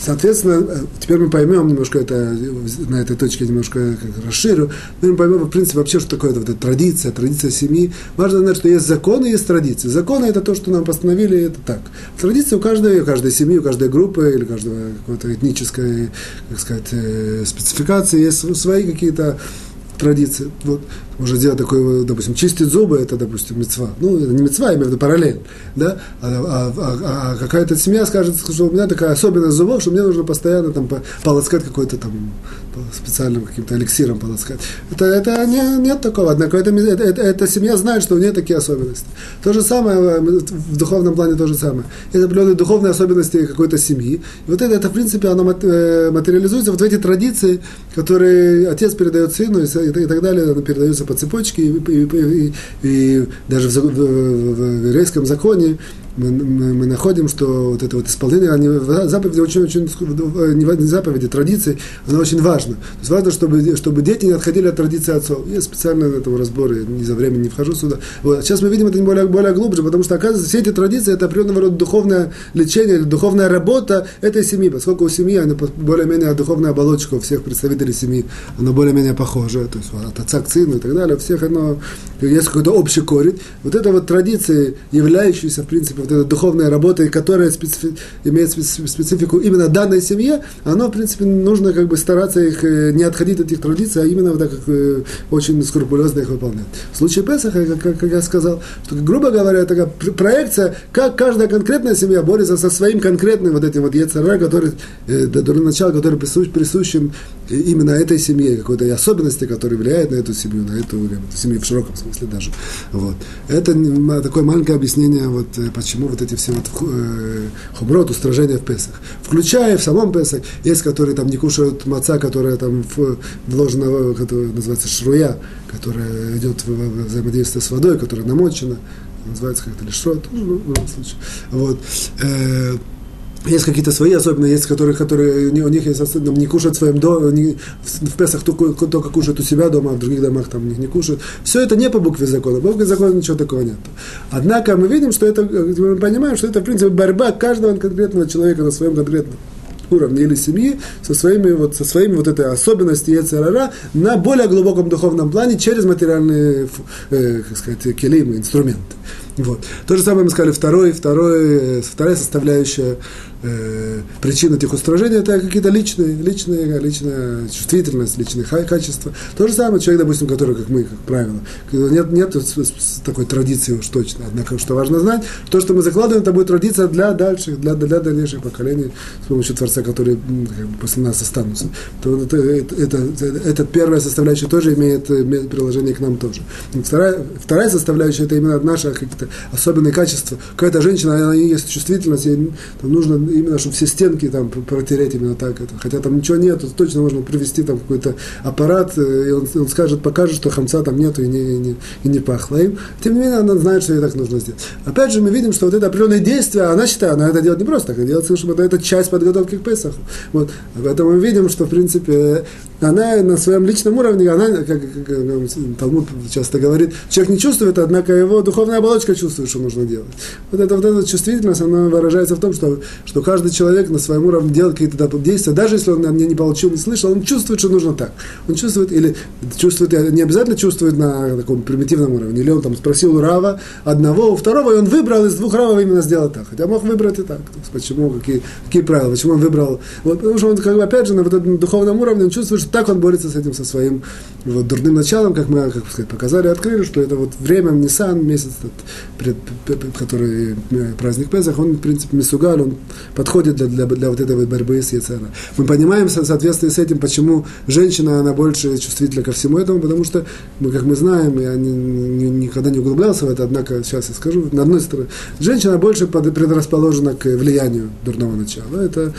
Соответственно, э, теперь мы поймем немножко это, на этой точке немножко расширю, мы поймем, в принципе, вообще, что такое вот эта традиция, традиция семьи. Важно знать, что есть законы, есть традиции. Законы – это то, что нам постановили, это так. Традиции у каждой, у каждой семьи, у каждой группы или каждого какой-то этнической, как сказать, э, спецификации есть свои какие-то традиции. Вот можно сделать такое, допустим, чистить зубы, это, допустим, мецва. Ну, это не мецва, я имею в виду параллель, да? А, а, а, а какая-то семья скажет, что у меня такая особенность зубов, что мне нужно постоянно там полоскать какой-то там специальным каким-то эликсиром полоскать. Это, это не, нет такого. Однако это, это, это, эта семья знает, что у нее такие особенности. То же самое, э, в духовном плане то же самое. Это определенные духовные особенности какой-то семьи. И вот это, это в принципе, оно э, материализуется вот в эти традиции, которые отец передает сыну и, и, и так далее, оно передается по цепочке, и, и, и, и даже в, в, в, в еврейском законе мы, мы, мы находим, что вот это вот исполнение они, заповеди очень-очень, не заповеди, традиции, оно очень важно. То есть важно, чтобы, чтобы дети не отходили от традиции отцов. Есть специально на этом разборы, не за время не вхожу сюда. Вот. Сейчас мы видим это более, более глубже, потому что, оказывается, все эти традиции, это определенного рода духовное лечение, духовная работа этой семьи, поскольку у семьи, она более-менее духовная оболочка у всех представителей семьи, она более-менее похожа, то есть от отца к сыну и так далее, у всех оно, есть какой-то общий корень. Вот это вот традиции, являющиеся, в принципе, духовная работа, которая специфи, имеет специфику именно данной семье, оно, в принципе, нужно как бы стараться их э, не отходить от этих традиций, а именно так как э, очень скрупулезно их выполнять. В случае Песаха, как, как я сказал, что, грубо говоря, такая проекция, как каждая конкретная семья борется со своим конкретным вот этим вот яцера, который, э, до начала, который присущ, присущим именно этой семье, какой-то особенности, которые влияют на эту семью, на эту, семью в широком смысле даже. Вот. Это такое маленькое объяснение, вот, э, почему вот эти все вот э, хумрот, устражения в Песах. Включая в самом Песах, есть, которые там не кушают маца, которая там вложена, которая называется шруя, которая идет в взаимодействие с водой, которая намочена, называется как-то лишрот, ну, в любом случае. Вот. Э, есть какие-то свои особенности, есть которые, которые у них есть не кушают в своем доме, в Песах только, только кушают у себя дома, а в других домах там них не кушают. Все это не по букве закона, по букве закона ничего такого нет. Однако мы видим, что это, мы понимаем, что это, в принципе, борьба каждого конкретного человека на своем конкретном уровне или семьи со своими вот, со своими вот этой особенностью Ецерара на более глубоком духовном плане через материальные, э, как сказать, келимы, инструменты. Вот. То же самое мы сказали, второй, второй, э, вторая составляющая э, причин этих устражений это какие-то личные, личные, личная чувствительность, личные качества. То же самое человек, допустим, который, как мы, как правило, нет, нет такой традиции уж точно. Однако, что важно знать, то, что мы закладываем, это будет традиция для дальших, для, для дальнейших поколений с помощью Творца, которые как бы, после нас останутся. То это, это, это, это первая составляющая тоже имеет, имеет приложение к нам тоже. Вторая, вторая составляющая это именно наша какие-то особенные качества. Какая-то женщина, она есть чувствительность, ей нужно именно, чтобы все стенки там протереть именно так. Это. Хотя там ничего нет, точно можно привести там какой-то аппарат, э, и он, он скажет, покажет, что хамца там нету и не, и не, и не пахло им. Тем не менее, она знает, что ей так нужно сделать. Опять же, мы видим, что вот это определенное действие, она считает, она это делает не просто так, она делает, чтобы это часть подготовки к Песаху. Вот. Поэтому мы видим, что, в принципе, она на своем личном уровне, она, как, как, Талмуд часто говорит, человек не чувствует, однако его духовная оболочка чувствует, что нужно делать. Вот, это, вот эта чувствительность, она выражается в том, что, что каждый человек на своем уровне делает какие-то действия, даже если он не получил, не слышал, он чувствует, что нужно так. Он чувствует, или чувствует, не обязательно чувствует на таком примитивном уровне, или он там спросил у Рава одного, у второго, и он выбрал из двух Равов именно сделать так. Хотя мог выбрать и так. То есть, почему, какие, какие правила, почему он выбрал. Вот, потому что он, как бы, опять же, на вот этом духовном уровне он чувствует, что так он борется с этим, со своим вот, дурным началом, как мы как сказать, показали, открыли, что это вот время, Нисан, месяц, пред, который э, праздник Песах, он, в принципе, Мисугаль, он подходит для, для, для вот этой борьбы с Яцера. Мы понимаем, в соответствии с этим, почему женщина, она больше чувствительна ко всему этому, потому что, мы, как мы знаем, я не, не, никогда не углублялся в это, однако сейчас я скажу, на одной стороне, женщина больше предрасположена к влиянию дурного начала. Это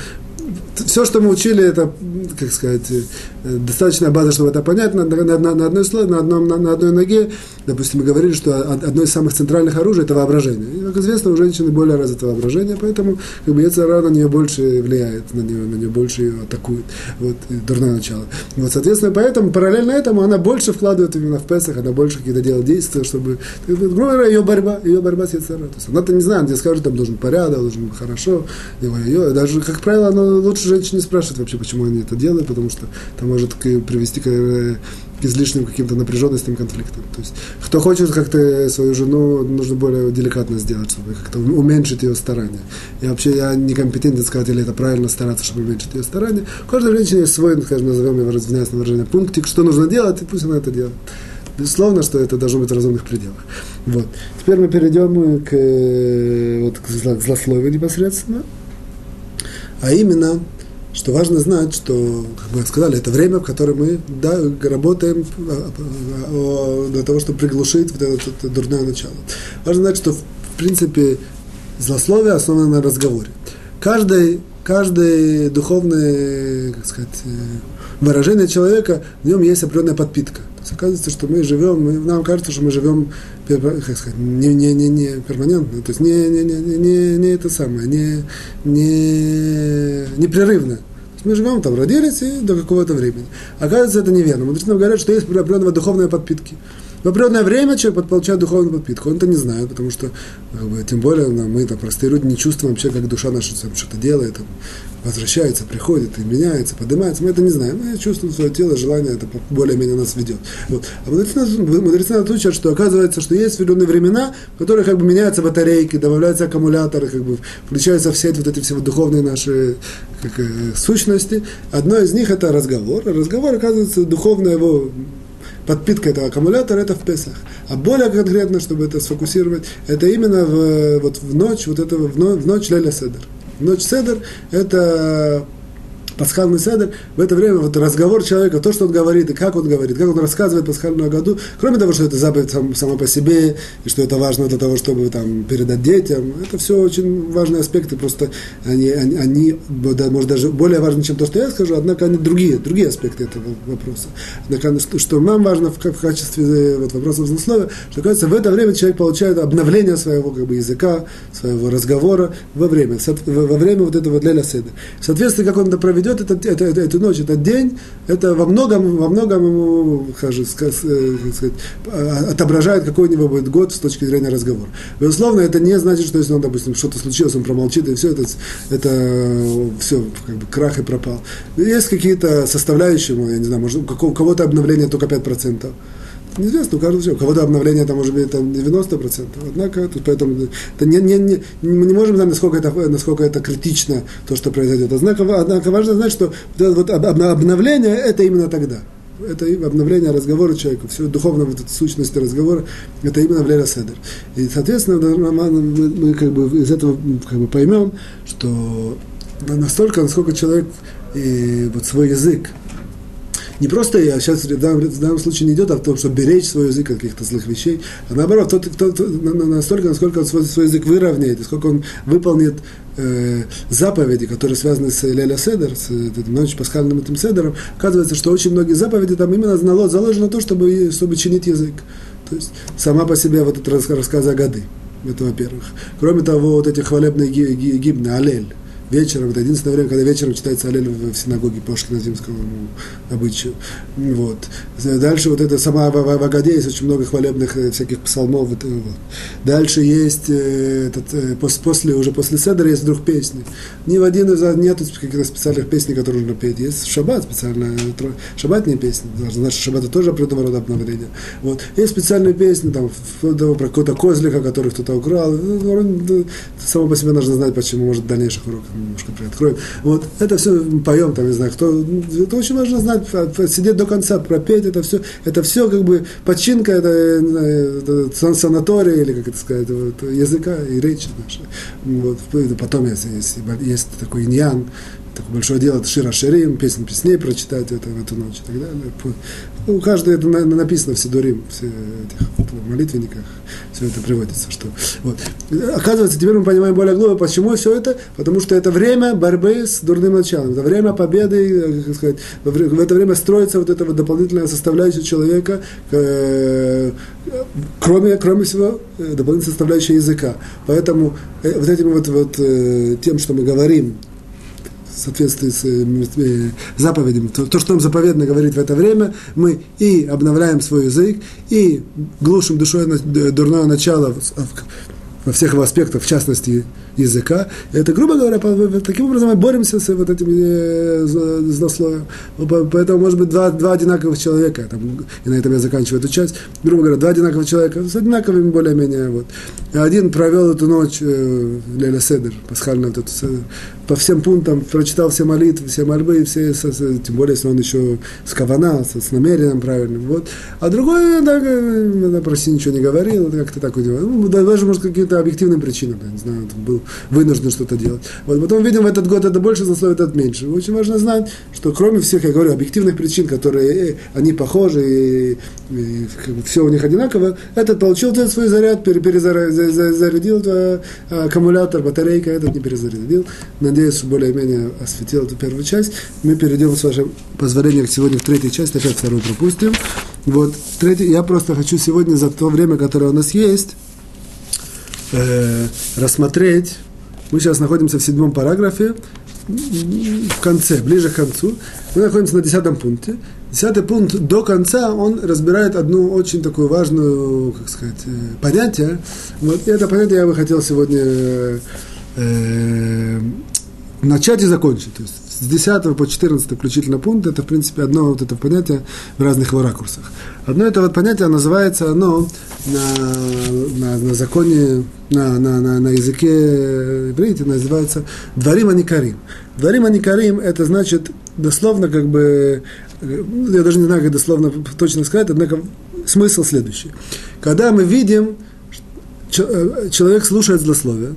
все, что мы учили, это, как сказать, э, достаточная база, чтобы это понять, на, на, на, на, одной, на, одном, на, на одной ноге, допустим, мы говорили, что одно из самых центральных оружий – это воображение. И, как известно, у женщины более развито воображение, поэтому как бы, Яцера на нее больше влияет, на нее, на нее больше ее атакует, вот, дурное начало. Вот, соответственно, поэтому, параллельно этому, она больше вкладывает именно в Песах, она больше какие-то делает действия, чтобы, грубо говоря, ее борьба, ее борьба с Яцера. То она-то не знает, где скажет, там должен порядок, должен хорошо, его, ее, даже, как правило, она лучше женщин не спрашивает вообще, почему они это делают, потому что это может привести к, э, к излишним каким-то напряженностям, конфликтам. То есть, кто хочет как-то свою жену, нужно более деликатно сделать, чтобы как-то уменьшить ее старания. И вообще я некомпетентен сказать, или это правильно стараться, чтобы уменьшить ее старания. У каждой женщины есть свой, скажем, назовем его, извиняюсь на выражение, пунктик, что нужно делать, и пусть она это делает. Безусловно, что это должно быть в разумных пределах. Вот. Теперь мы перейдем к, э, вот, к злословию непосредственно. А именно, что важно знать, что, как мы сказали, это время, в которое мы да, работаем а, а, для того, чтобы приглушить вот это, это дурное начало. Важно знать, что, в принципе, злословие основано на разговоре. Каждый, каждый духовный, как сказать, э, выражение человека, в нем есть определенная подпитка. Оказывается, что мы живем, мы, нам кажется, что мы живем как сказать, не, не, не, не перманентно, то есть не, не, не, не, не это самое, не, не непрерывно. Мы живем там, родились и до какого-то времени. Оказывается, это неверно. Мы нам говорят, что есть определенная духовная подпитки. В определенное время человек получает духовную подпитку. Он это не знает, потому что, как бы, тем более, мы, там, простые люди, не чувствуем вообще, как душа наша что-то делает, возвращается, приходит и меняется, поднимается. Мы это не знаем. Мы чувствуем свое тело, желание, это более-менее нас ведет. Вот. А мудрецы нас, учат, что оказывается, что есть определенные времена, в которых как бы меняются батарейки, добавляются аккумуляторы, как бы включаются все вот эти все духовные наши как, э, сущности. Одно из них это разговор. Разговор, оказывается, духовная его подпитка этого аккумулятора это в Песах. А более конкретно, чтобы это сфокусировать, это именно в, вот в ночь, вот этого, в ночь Леля Седер. Ночь Седер – это пасхальный седр, в это время вот разговор человека, то, что он говорит, и как он говорит, как он рассказывает пасхальную году, кроме того, что это заповедь сам, сама по себе, и что это важно для того, чтобы там передать детям, это все очень важные аспекты, просто они, они, они да, может, даже более важны, чем то, что я скажу, однако они другие, другие аспекты этого вопроса. Однако, что нам важно в, в качестве вот, вопроса злословия, что, кажется, в это время человек получает обновление своего как бы, языка, своего разговора во время, во время вот этого для седа. В соответствии, как он это проведет, это, это, это, эту ночь, этот день, это во многом, во многом ему, же, сказать, а, отображает, какой у него будет год с точки зрения разговора. Безусловно, это не значит, что если он, допустим, что-то случилось, он промолчит, и все это, это все, как бы крах и пропал. Есть какие-то составляющие, я не знаю, может, у кого-то обновление только 5%. Неизвестно, у каждого У кого-то обновление там может быть там 90%. Однако, тут поэтому это не, не, не, мы не можем знать, насколько это, насколько это критично, то, что произойдет. Однако, однако важно знать, что вот обновление это именно тогда. Это обновление разговора человека, все духовно вот сущности разговора, это именно в Лера Седер. И, соответственно, мы, мы как бы из этого как бы поймем, что настолько, насколько человек и вот свой язык не просто я сейчас в данном, случае не идет о том, чтобы беречь свой язык от каких-то злых вещей, а наоборот, тот, кто, настолько, насколько он свой, свой язык выровняет, насколько он выполнит э, заповеди, которые связаны с Леля Седер, с этим ночью пасхальным этим Седером, оказывается, что очень многие заповеди там именно заложено то, чтобы, чтобы чинить язык. То есть сама по себе вот этот рассказ о годы. Это во-первых. Кроме того, вот эти хвалебные гимны, алель, вечером, это единственное время, когда вечером читается Алель в, синагоге по шкиназимскому обычаю. Вот. Дальше вот это сама в, в Агаде есть очень много хвалебных э, всяких псалмов. Вот. Дальше есть э, этот, э, после, уже после Седера есть вдруг песни. Ни в один из нет каких-то специальных песней, которые нужно петь. Есть шаббат специальная, шаббатные песни. Значит, шаббат это тоже определенного рода обновление. Вот. Есть специальные песни там, про какого-то козлика, который кто-то украл. Ну, само по себе нужно знать, почему, может, в дальнейших уроках немножко приоткроем. Вот это все поем, там, не знаю, кто. Это очень важно знать, сидеть до конца, пропеть это все. Это все как бы починка, это, это санатория, или как это сказать, вот, языка и речи нашей. Вот. Потом есть, есть, есть такой иньян, такое большое дело, это Шира Ширим, песнь песней прочитать это, в эту ночь и так далее. Ну, каждого это написано в Сидурим, в этих молитвенниках, все это приводится. Что, вот. Оказывается, теперь мы понимаем более глубоко, почему все это, потому что это время борьбы с дурным началом, это время победы, как сказать, в это время строится вот эта вот дополнительная составляющая человека, э, кроме, кроме всего, э, дополнительная составляющая языка. Поэтому э, вот этим вот, вот тем, что мы говорим, соответствии с э, заповедями, то, то, что нам заповедно говорит в это время, мы и обновляем свой язык, и глушим душой дурное начало во всех его аспектах, в частности, языка. Это, грубо говоря, таким образом мы боремся с вот этим э, злословием. Поэтому, может быть, два, два одинаковых человека, там, и на этом я заканчиваю эту часть, грубо говоря, два одинаковых человека с одинаковыми более-менее. Вот. Один провел эту ночь, э, Леля Седер, пасхальную вот Седер, по всем пунктам прочитал все молитвы, все мольбы, все, тем более, если он еще с кавана, с, с намерением правильным. Вот. А другой, да, да, почти ничего не говорил, как-то так у него. Ну, даже, может, какие-то объективные причины, я не знаю, был вынужден что-то делать. Вот потом видим, в этот год это больше засловит, этот меньше. Очень важно знать, что кроме всех, я говорю, объективных причин, которые э, они похожи, и, и все у них одинаково, этот получил этот свой заряд, перезарядил э, аккумулятор, батарейка, этот не перезарядил. Надеюсь, более-менее осветил эту первую часть. Мы перейдем, с вашим позволением, сегодня в третью часть, опять вторую пропустим. Вот, третий, я просто хочу сегодня за то время, которое у нас есть, э, рассмотреть, мы сейчас находимся в седьмом параграфе, в конце, ближе к концу, мы находимся на десятом пункте. Десятый пункт до конца, он разбирает одну очень такую важную, как сказать, э, понятие. Вот и это понятие я бы хотел сегодня э, начать и закончить. То есть с 10 по 14 включительно пункт, это, в принципе, одно вот это понятие в разных его ракурсах. Одно это вот понятие называется оно на, на, на законе, на, на, на, на языке иврите называется «дворим аникарим». «Дворим аникарим» это значит дословно как бы, я даже не знаю, как дословно точно сказать, однако смысл следующий. Когда мы видим, э, человек слушает злословие,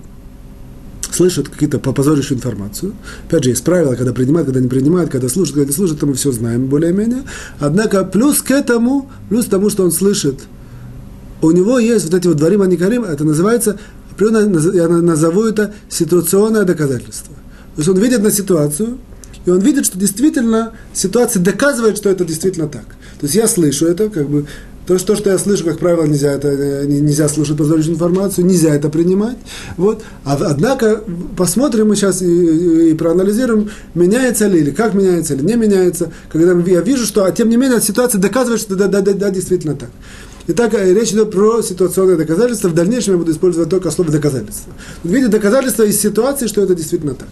слышат какие-то попозорящую информацию. Опять же, есть правила, когда принимают, когда не принимают, когда слушают, когда не слушают, это мы все знаем более-менее. Однако плюс к этому, плюс к тому, что он слышит, у него есть вот эти вот дворим аникарим, это называется, я назову это ситуационное доказательство. То есть он видит на ситуацию, и он видит, что действительно ситуация доказывает, что это действительно так. То есть я слышу это, как бы то, что, что я слышу, как правило, нельзя, это, э, нельзя слушать позволительную информацию, нельзя это принимать. Вот. А, однако, посмотрим мы сейчас и, и, проанализируем, меняется ли или как меняется, или не меняется, когда я вижу, что, а тем не менее, ситуация доказывает, что да, да, да, да действительно так. Итак, э, речь идет про ситуационное доказательство. В дальнейшем я буду использовать только слово доказательство. Видите, доказательство из ситуации, что это действительно так.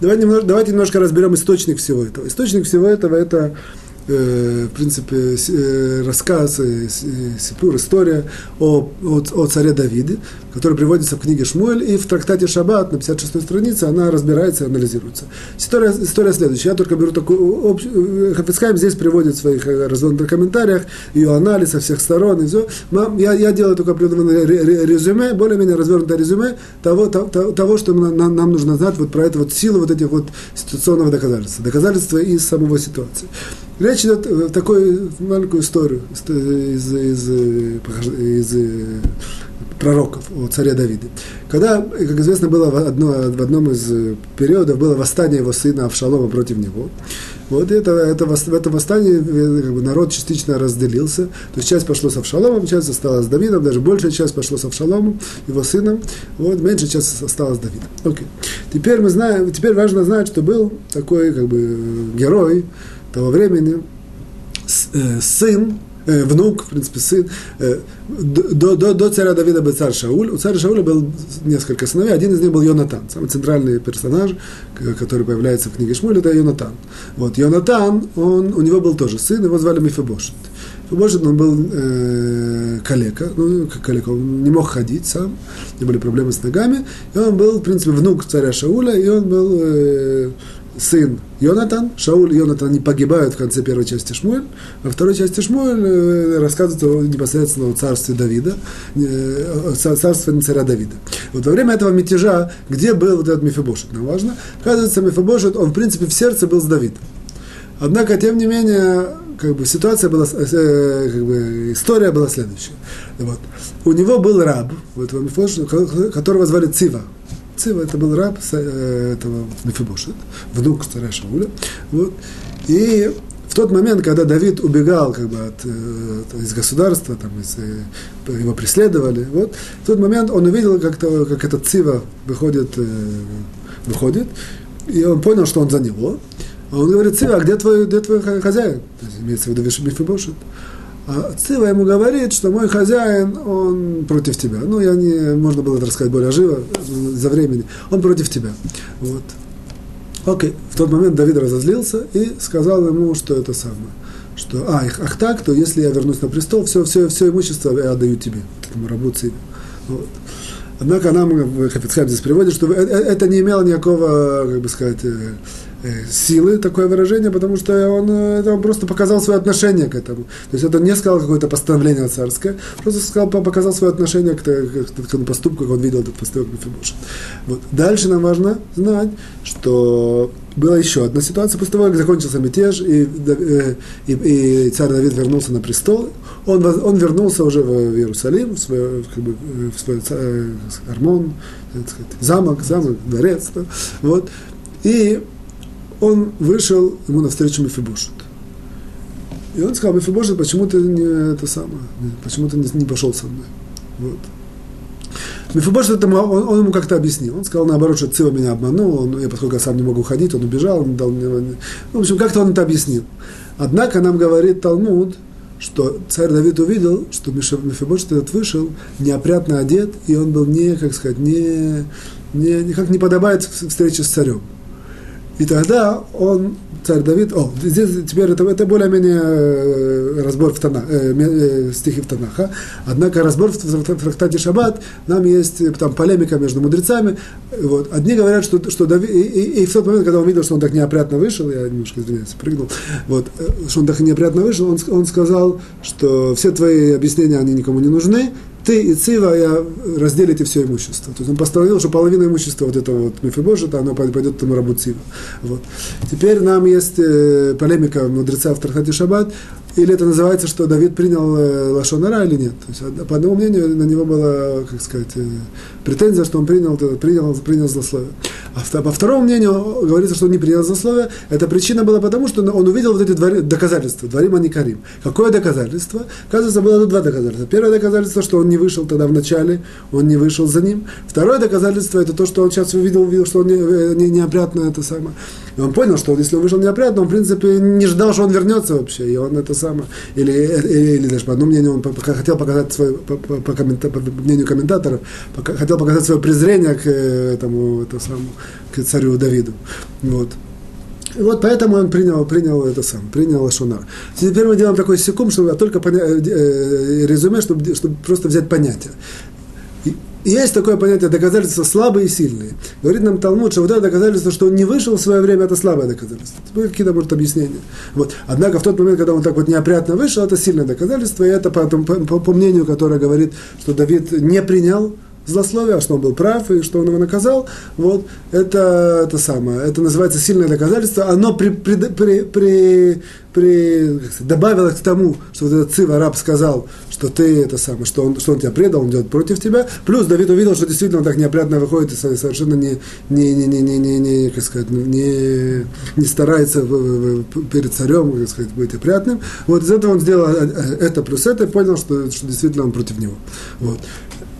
Давайте немножко, давайте немножко разберем источник всего этого. Источник всего этого это в принципе, рассказ, сипур, история о, о, о царе Давиде, который приводится в книге Шмуэль, и в трактате Шаббат на 56-й странице она разбирается и анализируется. История, история следующая. Я только беру такую общую... Хафицхайм здесь приводит в своих развернутых комментариях ее анализ со всех сторон и все. Я, я делаю только определенное резюме, более-менее развернутое резюме того, того, того что нам, нам нужно знать вот про эту вот силу вот этих вот ситуационного доказательства. Доказательства из самого ситуации. Речь идет о такой маленькую историю из, из, из, из пророков о царе Давиде. Когда, как известно, было в, одно, в одном из периодов было восстание его сына Авшалома против него. Вот это, это, в этом восстании как бы, народ частично разделился. То есть часть пошло с Авшаломом, часть осталась с Давидом, даже большая часть пошла с Авшаломом, его сыном, вот, меньшая часть осталась с Давидом. Окей. Теперь мы знаем, теперь важно знать, что был такой как бы герой, того времени э, сын, э, внук, в принципе, сын, э, до, до, до царя Давида был царь Шауль. У царя Шауля был несколько сыновей, один из них был Йонатан, самый центральный персонаж, который появляется в книге Шмуль, это Йонатан. Вот, Йонатан, он, у него был тоже сын, его звали Мифебошет. Мифебошет, он был э, калека, ну, как калека, он не мог ходить сам, у него были проблемы с ногами, и он был, в принципе, внук царя Шауля, и он был э, сын Йонатан, Шауль и Йонатан, они погибают в конце первой части Шмуэль, во второй части Шмуэль э, рассказывается непосредственно о царстве Давида, э, царстве царя Давида. Вот во время этого мятежа, где был вот этот Мефибошет, нам важно, оказывается, Мефибошет, он в принципе в сердце был с Давидом. Однако, тем не менее, как бы ситуация была, э, как бы история была следующая. Вот. У него был раб, Мефибошета, которого звали Цива. Цива это был раб э, этого Мефибошет, внук царя Шауля. Вот. И в тот момент, когда Давид убегал как бы, от, от, из государства, там, из, э, его преследовали, вот, в тот момент он увидел, как, -то, как этот Цива выходит, э, выходит, и он понял, что он за него. А он говорит, Цива, а где твой, где твой хозяин? То есть, имеется в виду Мефибошет. А Цива ему говорит, что мой хозяин, он против тебя. Ну, я не, можно было это рассказать более живо, за времени. Он против тебя. Вот. Окей. В тот момент Давид разозлился и сказал ему, что это самое. Что, а, ах так, то если я вернусь на престол, все, все, все имущество я отдаю тебе, этому рабу Циве. Вот. Однако нам Хафицхайм здесь приводит, что это не имело никакого, как бы сказать, э, силы такое выражение, потому что он, это он просто показал свое отношение к этому. То есть это не сказал какое-то постановление царское, просто сказал, показал свое отношение к, к, к поступку, как он видел этот поступок Мефибошет. Вот. Дальше нам важно знать, что была еще одна ситуация, после того, как закончился мятеж, и, и, и царь Давид вернулся на престол, он, он вернулся уже в Иерусалим, в свой, как бы, в свой армон, сказать, замок, замок, дворец. Вот. И он вышел ему навстречу Мефибошет. И он сказал, Мефибошет, почему ты не это самое, почему ты не, пошел со мной? Вот. Мефибошет это он, он ему как-то объяснил. Он сказал, наоборот, что Цива меня обманул, он, я, поскольку сам не могу ходить, он убежал, он дал мне... В общем, как-то он это объяснил. Однако нам говорит Талмуд, что царь Давид увидел, что Мефибошет этот вышел неопрятно одет, и он был не, как сказать, не, не, никак не подобает встрече с царем. И тогда он, царь Давид, о, здесь теперь это, это более-менее э, разбор в Танах, э, э, стихи в Танаха, однако разбор в, в, трактате Шаббат, нам есть э, там полемика между мудрецами, вот. одни говорят, что, что Давид, и, и, и в тот момент, когда он видел, что он так неопрятно вышел, я немножко извиняюсь, прыгнул, вот, что он так неопрятно вышел, он, он сказал, что все твои объяснения, они никому не нужны, ты и Цива я разделите все имущество. То есть он постановил, что половина имущества вот этого вот Мефибожета, оно пойдет тому рабу Цива. Вот. Теперь нам есть э, полемика мудреца в Трахате Шаббат, или это называется, что Давид принял э, Лашонара или нет. То есть, по одному мнению, на него была, как сказать, э, претензия, что он принял, принял, принял злословие. А по второму мнению говорится, что он не принял злословие. Эта причина была потому, что он увидел вот эти двори, доказательства, дворим а не карим. Какое доказательство? Оказывается, было два доказательства. Первое доказательство, что он не вышел тогда в начале, он не вышел за ним. Второе доказательство, это то, что он сейчас увидел, увидел что он не, э, не, неопрятно это самое. И он понял, что если он вышел неопрятно, он, в принципе, не ждал, что он вернется вообще. И он это самое. Или, или, или даже по одному мнению, он хотел показать свое, по, по, по, по мнению комментаторов, пока, хотел показать свое презрение к э, этому, это самому, к царю Давиду. Вот. И вот поэтому он принял, принял это сам, принял Лашонар. Теперь мы делаем такой секунд, чтобы только поня- э, э, резюме, чтобы, чтобы просто взять понятие. Есть такое понятие доказательства слабые и сильные. Говорит нам Талмуд, что вот это доказательство, что он не вышел в свое время, это слабое доказательство. Были какие-то, может, объяснения. Вот. Однако в тот момент, когда он так вот неопрятно вышел, это сильное доказательство, и это по, по, по мнению, которое говорит, что Давид не принял злословие, что он был прав и что он его наказал, вот, это, это самое, это называется сильное доказательство, оно при, при, при, при, при, добавило к тому, что вот этот цива раб сказал, что ты это самое, что он, что он тебя предал, он делает против тебя, плюс Давид увидел, что действительно он так неопрятно выходит и совершенно не, не, не, не, не, не, не как сказать, не, не старается перед царем, как сказать, быть опрятным, вот из этого он сделал э, э, это плюс это и понял, что, что действительно он против него, вот.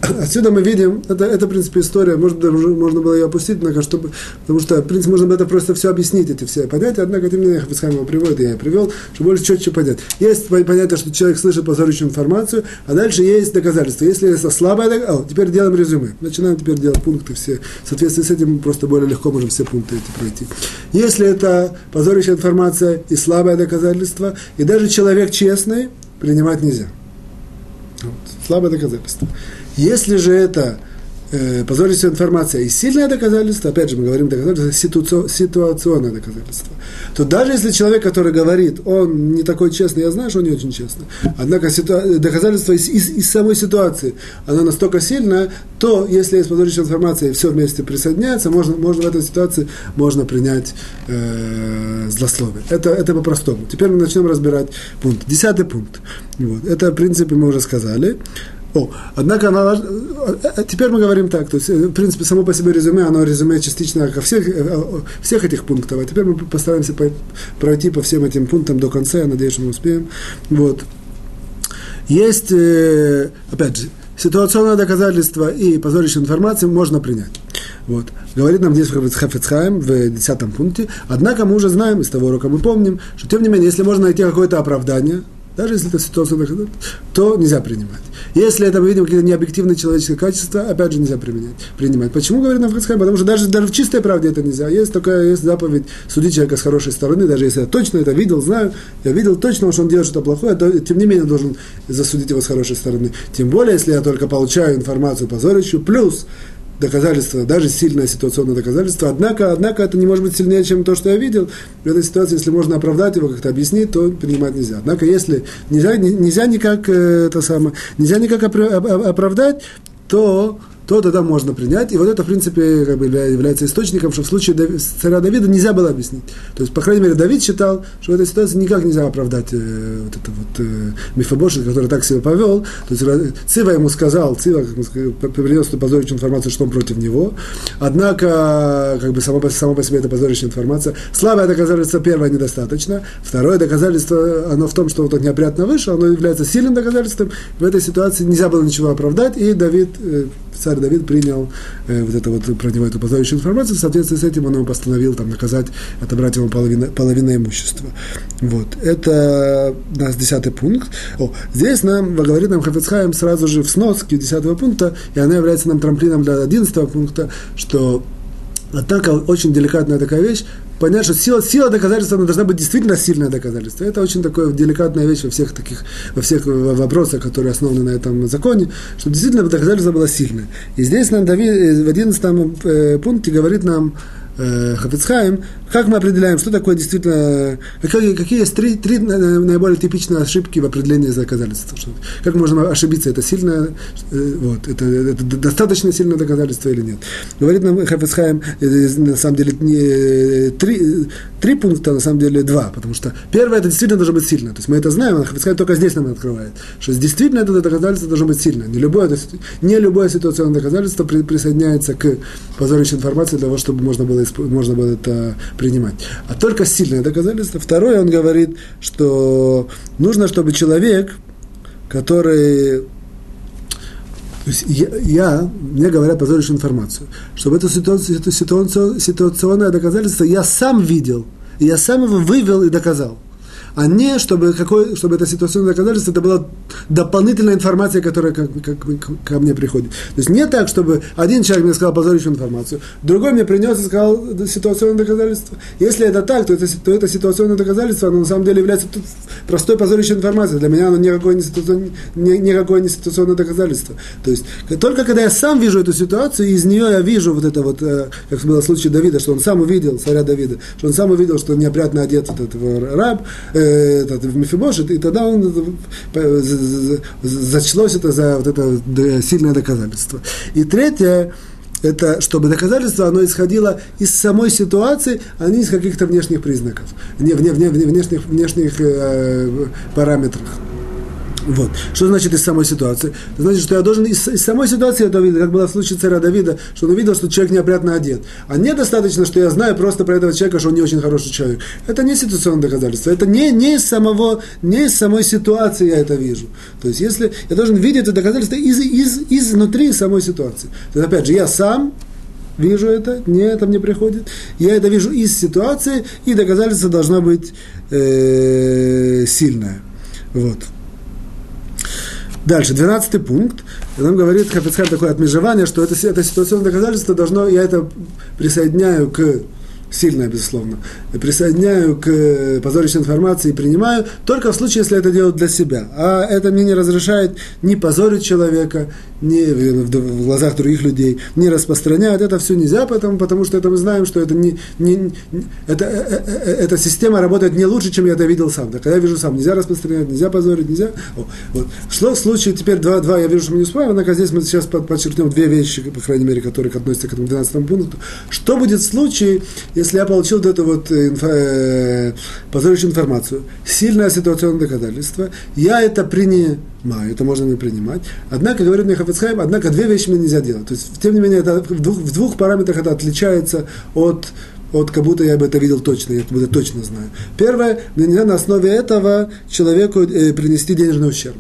Отсюда мы видим, это, это, в принципе, история, может, даже можно было ее опустить, однако, чтобы, потому что, в принципе, можно было это просто все объяснить, эти все понятия, однако, тем не менее, Хафицхайм его приводит, я ее привел, чтобы больше четче понять. Есть понятие, что человек слышит позорящую информацию, а дальше есть доказательства. Если это слабое доказательство, теперь делаем резюме. Начинаем теперь делать пункты все. В соответствии с этим мы просто более легко можем все пункты эти пройти. Если это позорящая информация и слабое доказательство, и даже человек честный, принимать нельзя. Вот. Слабое доказательство. Если же это э, позорящая информация и сильное доказательство, опять же мы говорим доказательство, ситуацион, ситуационное доказательство, то даже если человек, который говорит, он не такой честный, я знаю, что он не очень честный, однако ситуа- доказательство из, из, из самой ситуации, оно настолько сильное, то если есть позорящая информация и все вместе присоединяется, можно, можно в этой ситуации можно принять э, злословие. Это, это по-простому. Теперь мы начнем разбирать пункт. Десятый пункт. Вот. Это, в принципе, мы уже сказали. О, однако она, э, э, теперь мы говорим так, то есть, э, в принципе, само по себе резюме, оно резюме частично ко всех, всех этих пунктов, а теперь мы постараемся пройти по всем этим пунктам до конца, я надеюсь, мы успеем. Вот. Есть, опять же, ситуационное доказательство и позорящая информация можно принять. Вот. Говорит нам здесь Хафецхайм в 10 пункте. Однако мы уже знаем, из того урока мы помним, что тем не менее, если можно найти какое-то оправдание, даже если это ситуация, то нельзя принимать. Если это, мы видим, какие-то необъективные человеческие качества, опять же нельзя применять, принимать. Почему говорит нам Фрицхайм? Потому что даже, даже в чистой правде это нельзя. Есть такая есть заповедь судить человека с хорошей стороны, даже если я точно это видел, знаю, я видел точно, что он делает что-то плохое, то, тем не менее должен засудить его с хорошей стороны. Тем более, если я только получаю информацию позорящую, плюс доказательство, даже сильное ситуационное доказательство, однако, однако это не может быть сильнее, чем то, что я видел. В этой ситуации, если можно оправдать его, как-то объяснить, то принимать нельзя. Однако, если нельзя, нельзя никак э, это самое, нельзя никак оправдать, то то тогда можно принять. И вот это, в принципе, как бы является источником, что в случае царя Давида нельзя было объяснить. То есть, по крайней мере, Давид считал, что в этой ситуации никак нельзя оправдать э, вот это вот э, Мифобошет, который так себя повел. То есть, Цива ему сказал, Цива как принес эту позорящую информацию, что он против него. Однако, как бы само само по себе это позорящая информация. Слабое доказательство первое недостаточно. Второе доказательство, оно в том, что вот он неопрятно вышел, оно является сильным доказательством. В этой ситуации нельзя было ничего оправдать, и Давид э, царь Давид принял э, вот это вот про него эту позорящую информацию, в соответствии с этим он ему постановил там наказать, отобрать ему половину, половину имущества. Вот. Это у нас десятый пункт. О, здесь нам говорит нам Хафецхайм сразу же в сноске десятого пункта, и она является нам трамплином для одиннадцатого пункта, что Однако очень деликатная такая вещь, понять, что сила, сила доказательства она должна быть действительно сильное доказательство. Это очень такая деликатная вещь во всех таких, во всех вопросах, которые основаны на этом законе, что действительно доказательство было сильное. И здесь нам Давид э, в 11 э, пункте говорит нам э, Хафицхайм, как мы определяем, что такое действительно, какие, какие есть три, три наиболее типичные ошибки в определении доказательства. Как можно ошибиться, это сильно, э, вот, это, это достаточно сильное доказательство или нет. Говорит нам Хафицхайм, э, на самом деле, не, три, три пункта, на самом деле два, потому что первое, это действительно должно быть сильно. То есть мы это знаем, Хафицхайм только здесь нам открывает, что действительно это доказательство должно быть сильно. Не любое, не любое ситуационное доказательство присоединяется к позорящей информации для того, чтобы можно было, можно было это принимать. А только сильное доказательство. Второе, он говорит, что нужно, чтобы человек, который то есть я, я, мне говорят позорящую информацию, чтобы это ситуация, это ситуационное доказательство я сам видел, я сам его вывел и доказал а не чтобы, какой, чтобы это ситуационное доказательство, это была дополнительная информация, которая как, как, ко мне приходит. То есть не так, чтобы один человек мне сказал позорящую информацию, другой мне принес и сказал ситуационное доказательство. Если это так, то это, то это ситуационное доказательство, оно на самом деле является простой позорящей информацией. Для меня оно никакое не, ситуацион, никакое не ситуационное доказательство. То есть только когда я сам вижу эту ситуацию, из нее я вижу вот это вот, э, как было в случае Давида, что он сам увидел, царя Давида, что он сам увидел, что неопрятно одет этот раб, э, этот, в Мефибошет, и тогда он зачлось это за вот это сильное доказательство. И третье, это чтобы доказательство, оно исходило из самой ситуации, а не из каких-то внешних признаков, не, вне, вне, внешних, внешних э, параметров. Вот. Что значит из самой ситуации? Это значит, что я должен из, из самой ситуации это увидеть, как было в случае царя Давида, что он увидел, что человек неопрятно одет. А недостаточно, что я знаю просто про этого человека, что он не очень хороший человек. Это не ситуационное доказательство. Это не, не, из самого, не из самой ситуации я это вижу. То есть, если я должен видеть это доказательство из, из, изнутри самой ситуации. То есть, опять же, я сам вижу это, не это мне приходит. Я это вижу из ситуации, и доказательство должно быть э, сильное. Вот. Дальше, двенадцатый пункт. Нам говорит Хафицхайм такое отмежевание, что это, это ситуационное доказательство должно, я это присоединяю к сильное, безусловно, присоединяю к э, позорищной информации и принимаю только в случае, если это делают для себя. А это мне не разрешает не позорить человека, не в, глазах других людей, не распространяют. Это все нельзя, потому, потому что это мы знаем, что это не, не, это, э, э, эта система работает не лучше, чем я это видел сам. Так, когда я вижу сам, нельзя распространять, нельзя позорить, нельзя. О, вот. Шло в случае, теперь два, два, я вижу, что мы не успеваем, однако здесь мы сейчас подчеркнем две вещи, по крайней мере, которые относятся к этому 12 пункту. Что будет в случае, если я получил вот эту вот э, инфо, э, позорящую информацию, сильное ситуационное доказательство, я это принимаю, это можно не принимать. Однако, говорит мне Хафицхайм, однако две вещи мне нельзя делать. То есть, тем не менее, это в, двух, в двух параметрах это отличается от от как будто я бы это видел точно, я как будто точно знаю. Первое, мне нельзя на основе этого человеку э, принести денежный ущерб.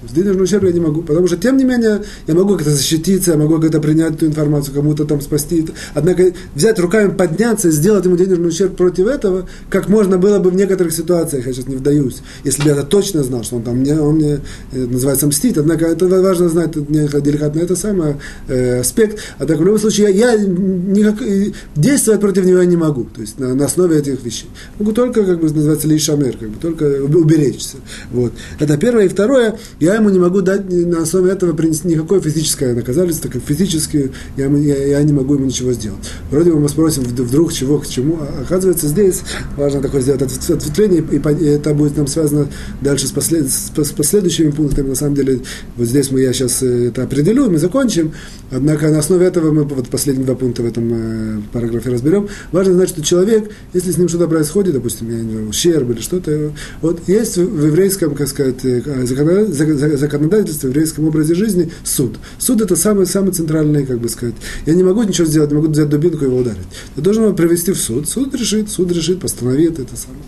То есть денежный ущерб я не могу, потому что, тем не менее, я могу как-то защититься, я могу как-то принять эту информацию, кому-то там спасти. Однако взять руками, подняться и сделать ему денежный ущерб против этого, как можно было бы в некоторых ситуациях, я сейчас не вдаюсь, если бы я это точно знал, что он там мне, он мне э, называется мстит, однако это важно знать, это деликатно это самый э, аспект, однако в любом случае я, я никак, э, действовать против него я не могу, то есть на, на основе этих вещей. Могу только, как бы называется, лишамер, как бы только уберечься. Вот. Это первое. И второе, я я ему не могу дать на основе этого принести никакое физическое наказательство, как физически я, я, я не могу ему ничего сделать. Вроде бы мы спросим вдруг чего к чему, а оказывается здесь важно такое сделать ответвление, и, это будет нам связано дальше с, послед, с последующими пунктами. На самом деле, вот здесь мы я сейчас э, это определю, мы закончим, однако на основе этого мы вот последние два пункта в этом э, параграфе разберем. Важно знать, что человек, если с ним что-то происходит, допустим, я не знаю, ущерб или что-то, вот есть в еврейском, как сказать, э, законодательстве законодательстве, в еврейском образе жизни суд. Суд это самый, самый центральный, как бы сказать. Я не могу ничего сделать, не могу взять дубинку и его ударить. Я должен его привести в суд. Суд решит, суд решит, постановит это самое.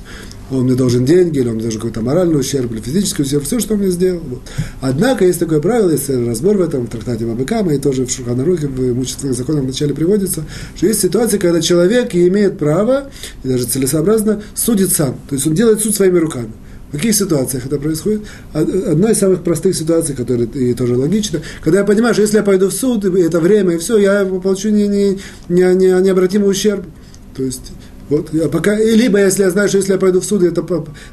Он мне должен деньги, или он мне должен какой-то моральный ущерб, или физический ущерб, все, что он мне сделал. Вот. Однако есть такое правило, есть разбор в этом, в трактате Бабыкама, и тоже в Шуханарухе, в имущественных законах вначале приводится, что есть ситуация, когда человек имеет право, и даже целесообразно, судит сам. То есть он делает суд своими руками. В каких ситуациях это происходит? Одна из самых простых ситуаций, которая и тоже логична, когда я понимаю, что если я пойду в суд, это время, и все, я получу не, не, не, не, необратимый ущерб. То есть Вот, я пока, и либо, если я знаю, что если я пойду в суд, и это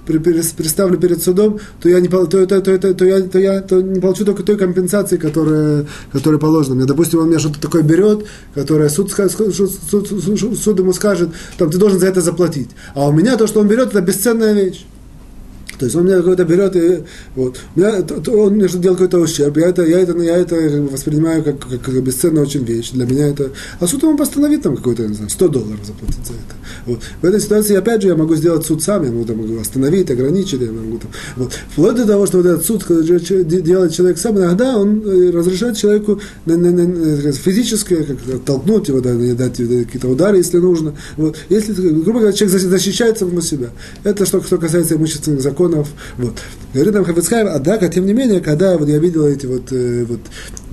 представлю перед судом, то я не, то, то, то, то, то, я, то я то не получу только той компенсации, которая, которая положена мне. Допустим, он мне что-то такое берет, которое суд, суд, суд, суд, суд ему скажет, там, ты должен за это заплатить. А у меня то, что он берет, это бесценная вещь. То есть он меня какой-то берет и вот. Меня, он мне что-то делает какой-то ущерб. Я это, я это, я это воспринимаю как, как, как бесценную очень вещь. Для меня это. А суд ему постановит там какой-то, не знаю, 100 долларов заплатить за это. Вот. В этой ситуации, опять же, я могу сделать суд сам, я могу, там, могу остановить, ограничить, я могу там. Вот. Вплоть до того, что вот этот суд делает человек сам, иногда он э, разрешает человеку на, на, на, физически как, толкнуть его, да, дать какие-то удары, если нужно. Вот. Если, грубо говоря, человек защищает самого себя. Это что, что касается имущественных законов законов. Вот. Говорит нам Хафицхайм, однако, тем не менее, когда вот я видел эти вот, э, вот,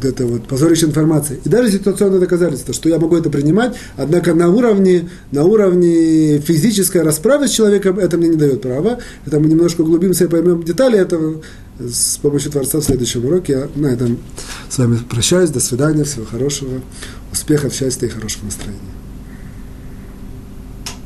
это вот позорищная информация, и даже ситуационное доказательство, что я могу это принимать, однако на уровне, на уровне физической расправы с человеком это мне не дает права. Это мы немножко углубимся и поймем детали этого с помощью Творца в следующем уроке. Я на этом с вами прощаюсь. До свидания. Всего хорошего. Успехов, счастья и хорошего настроения.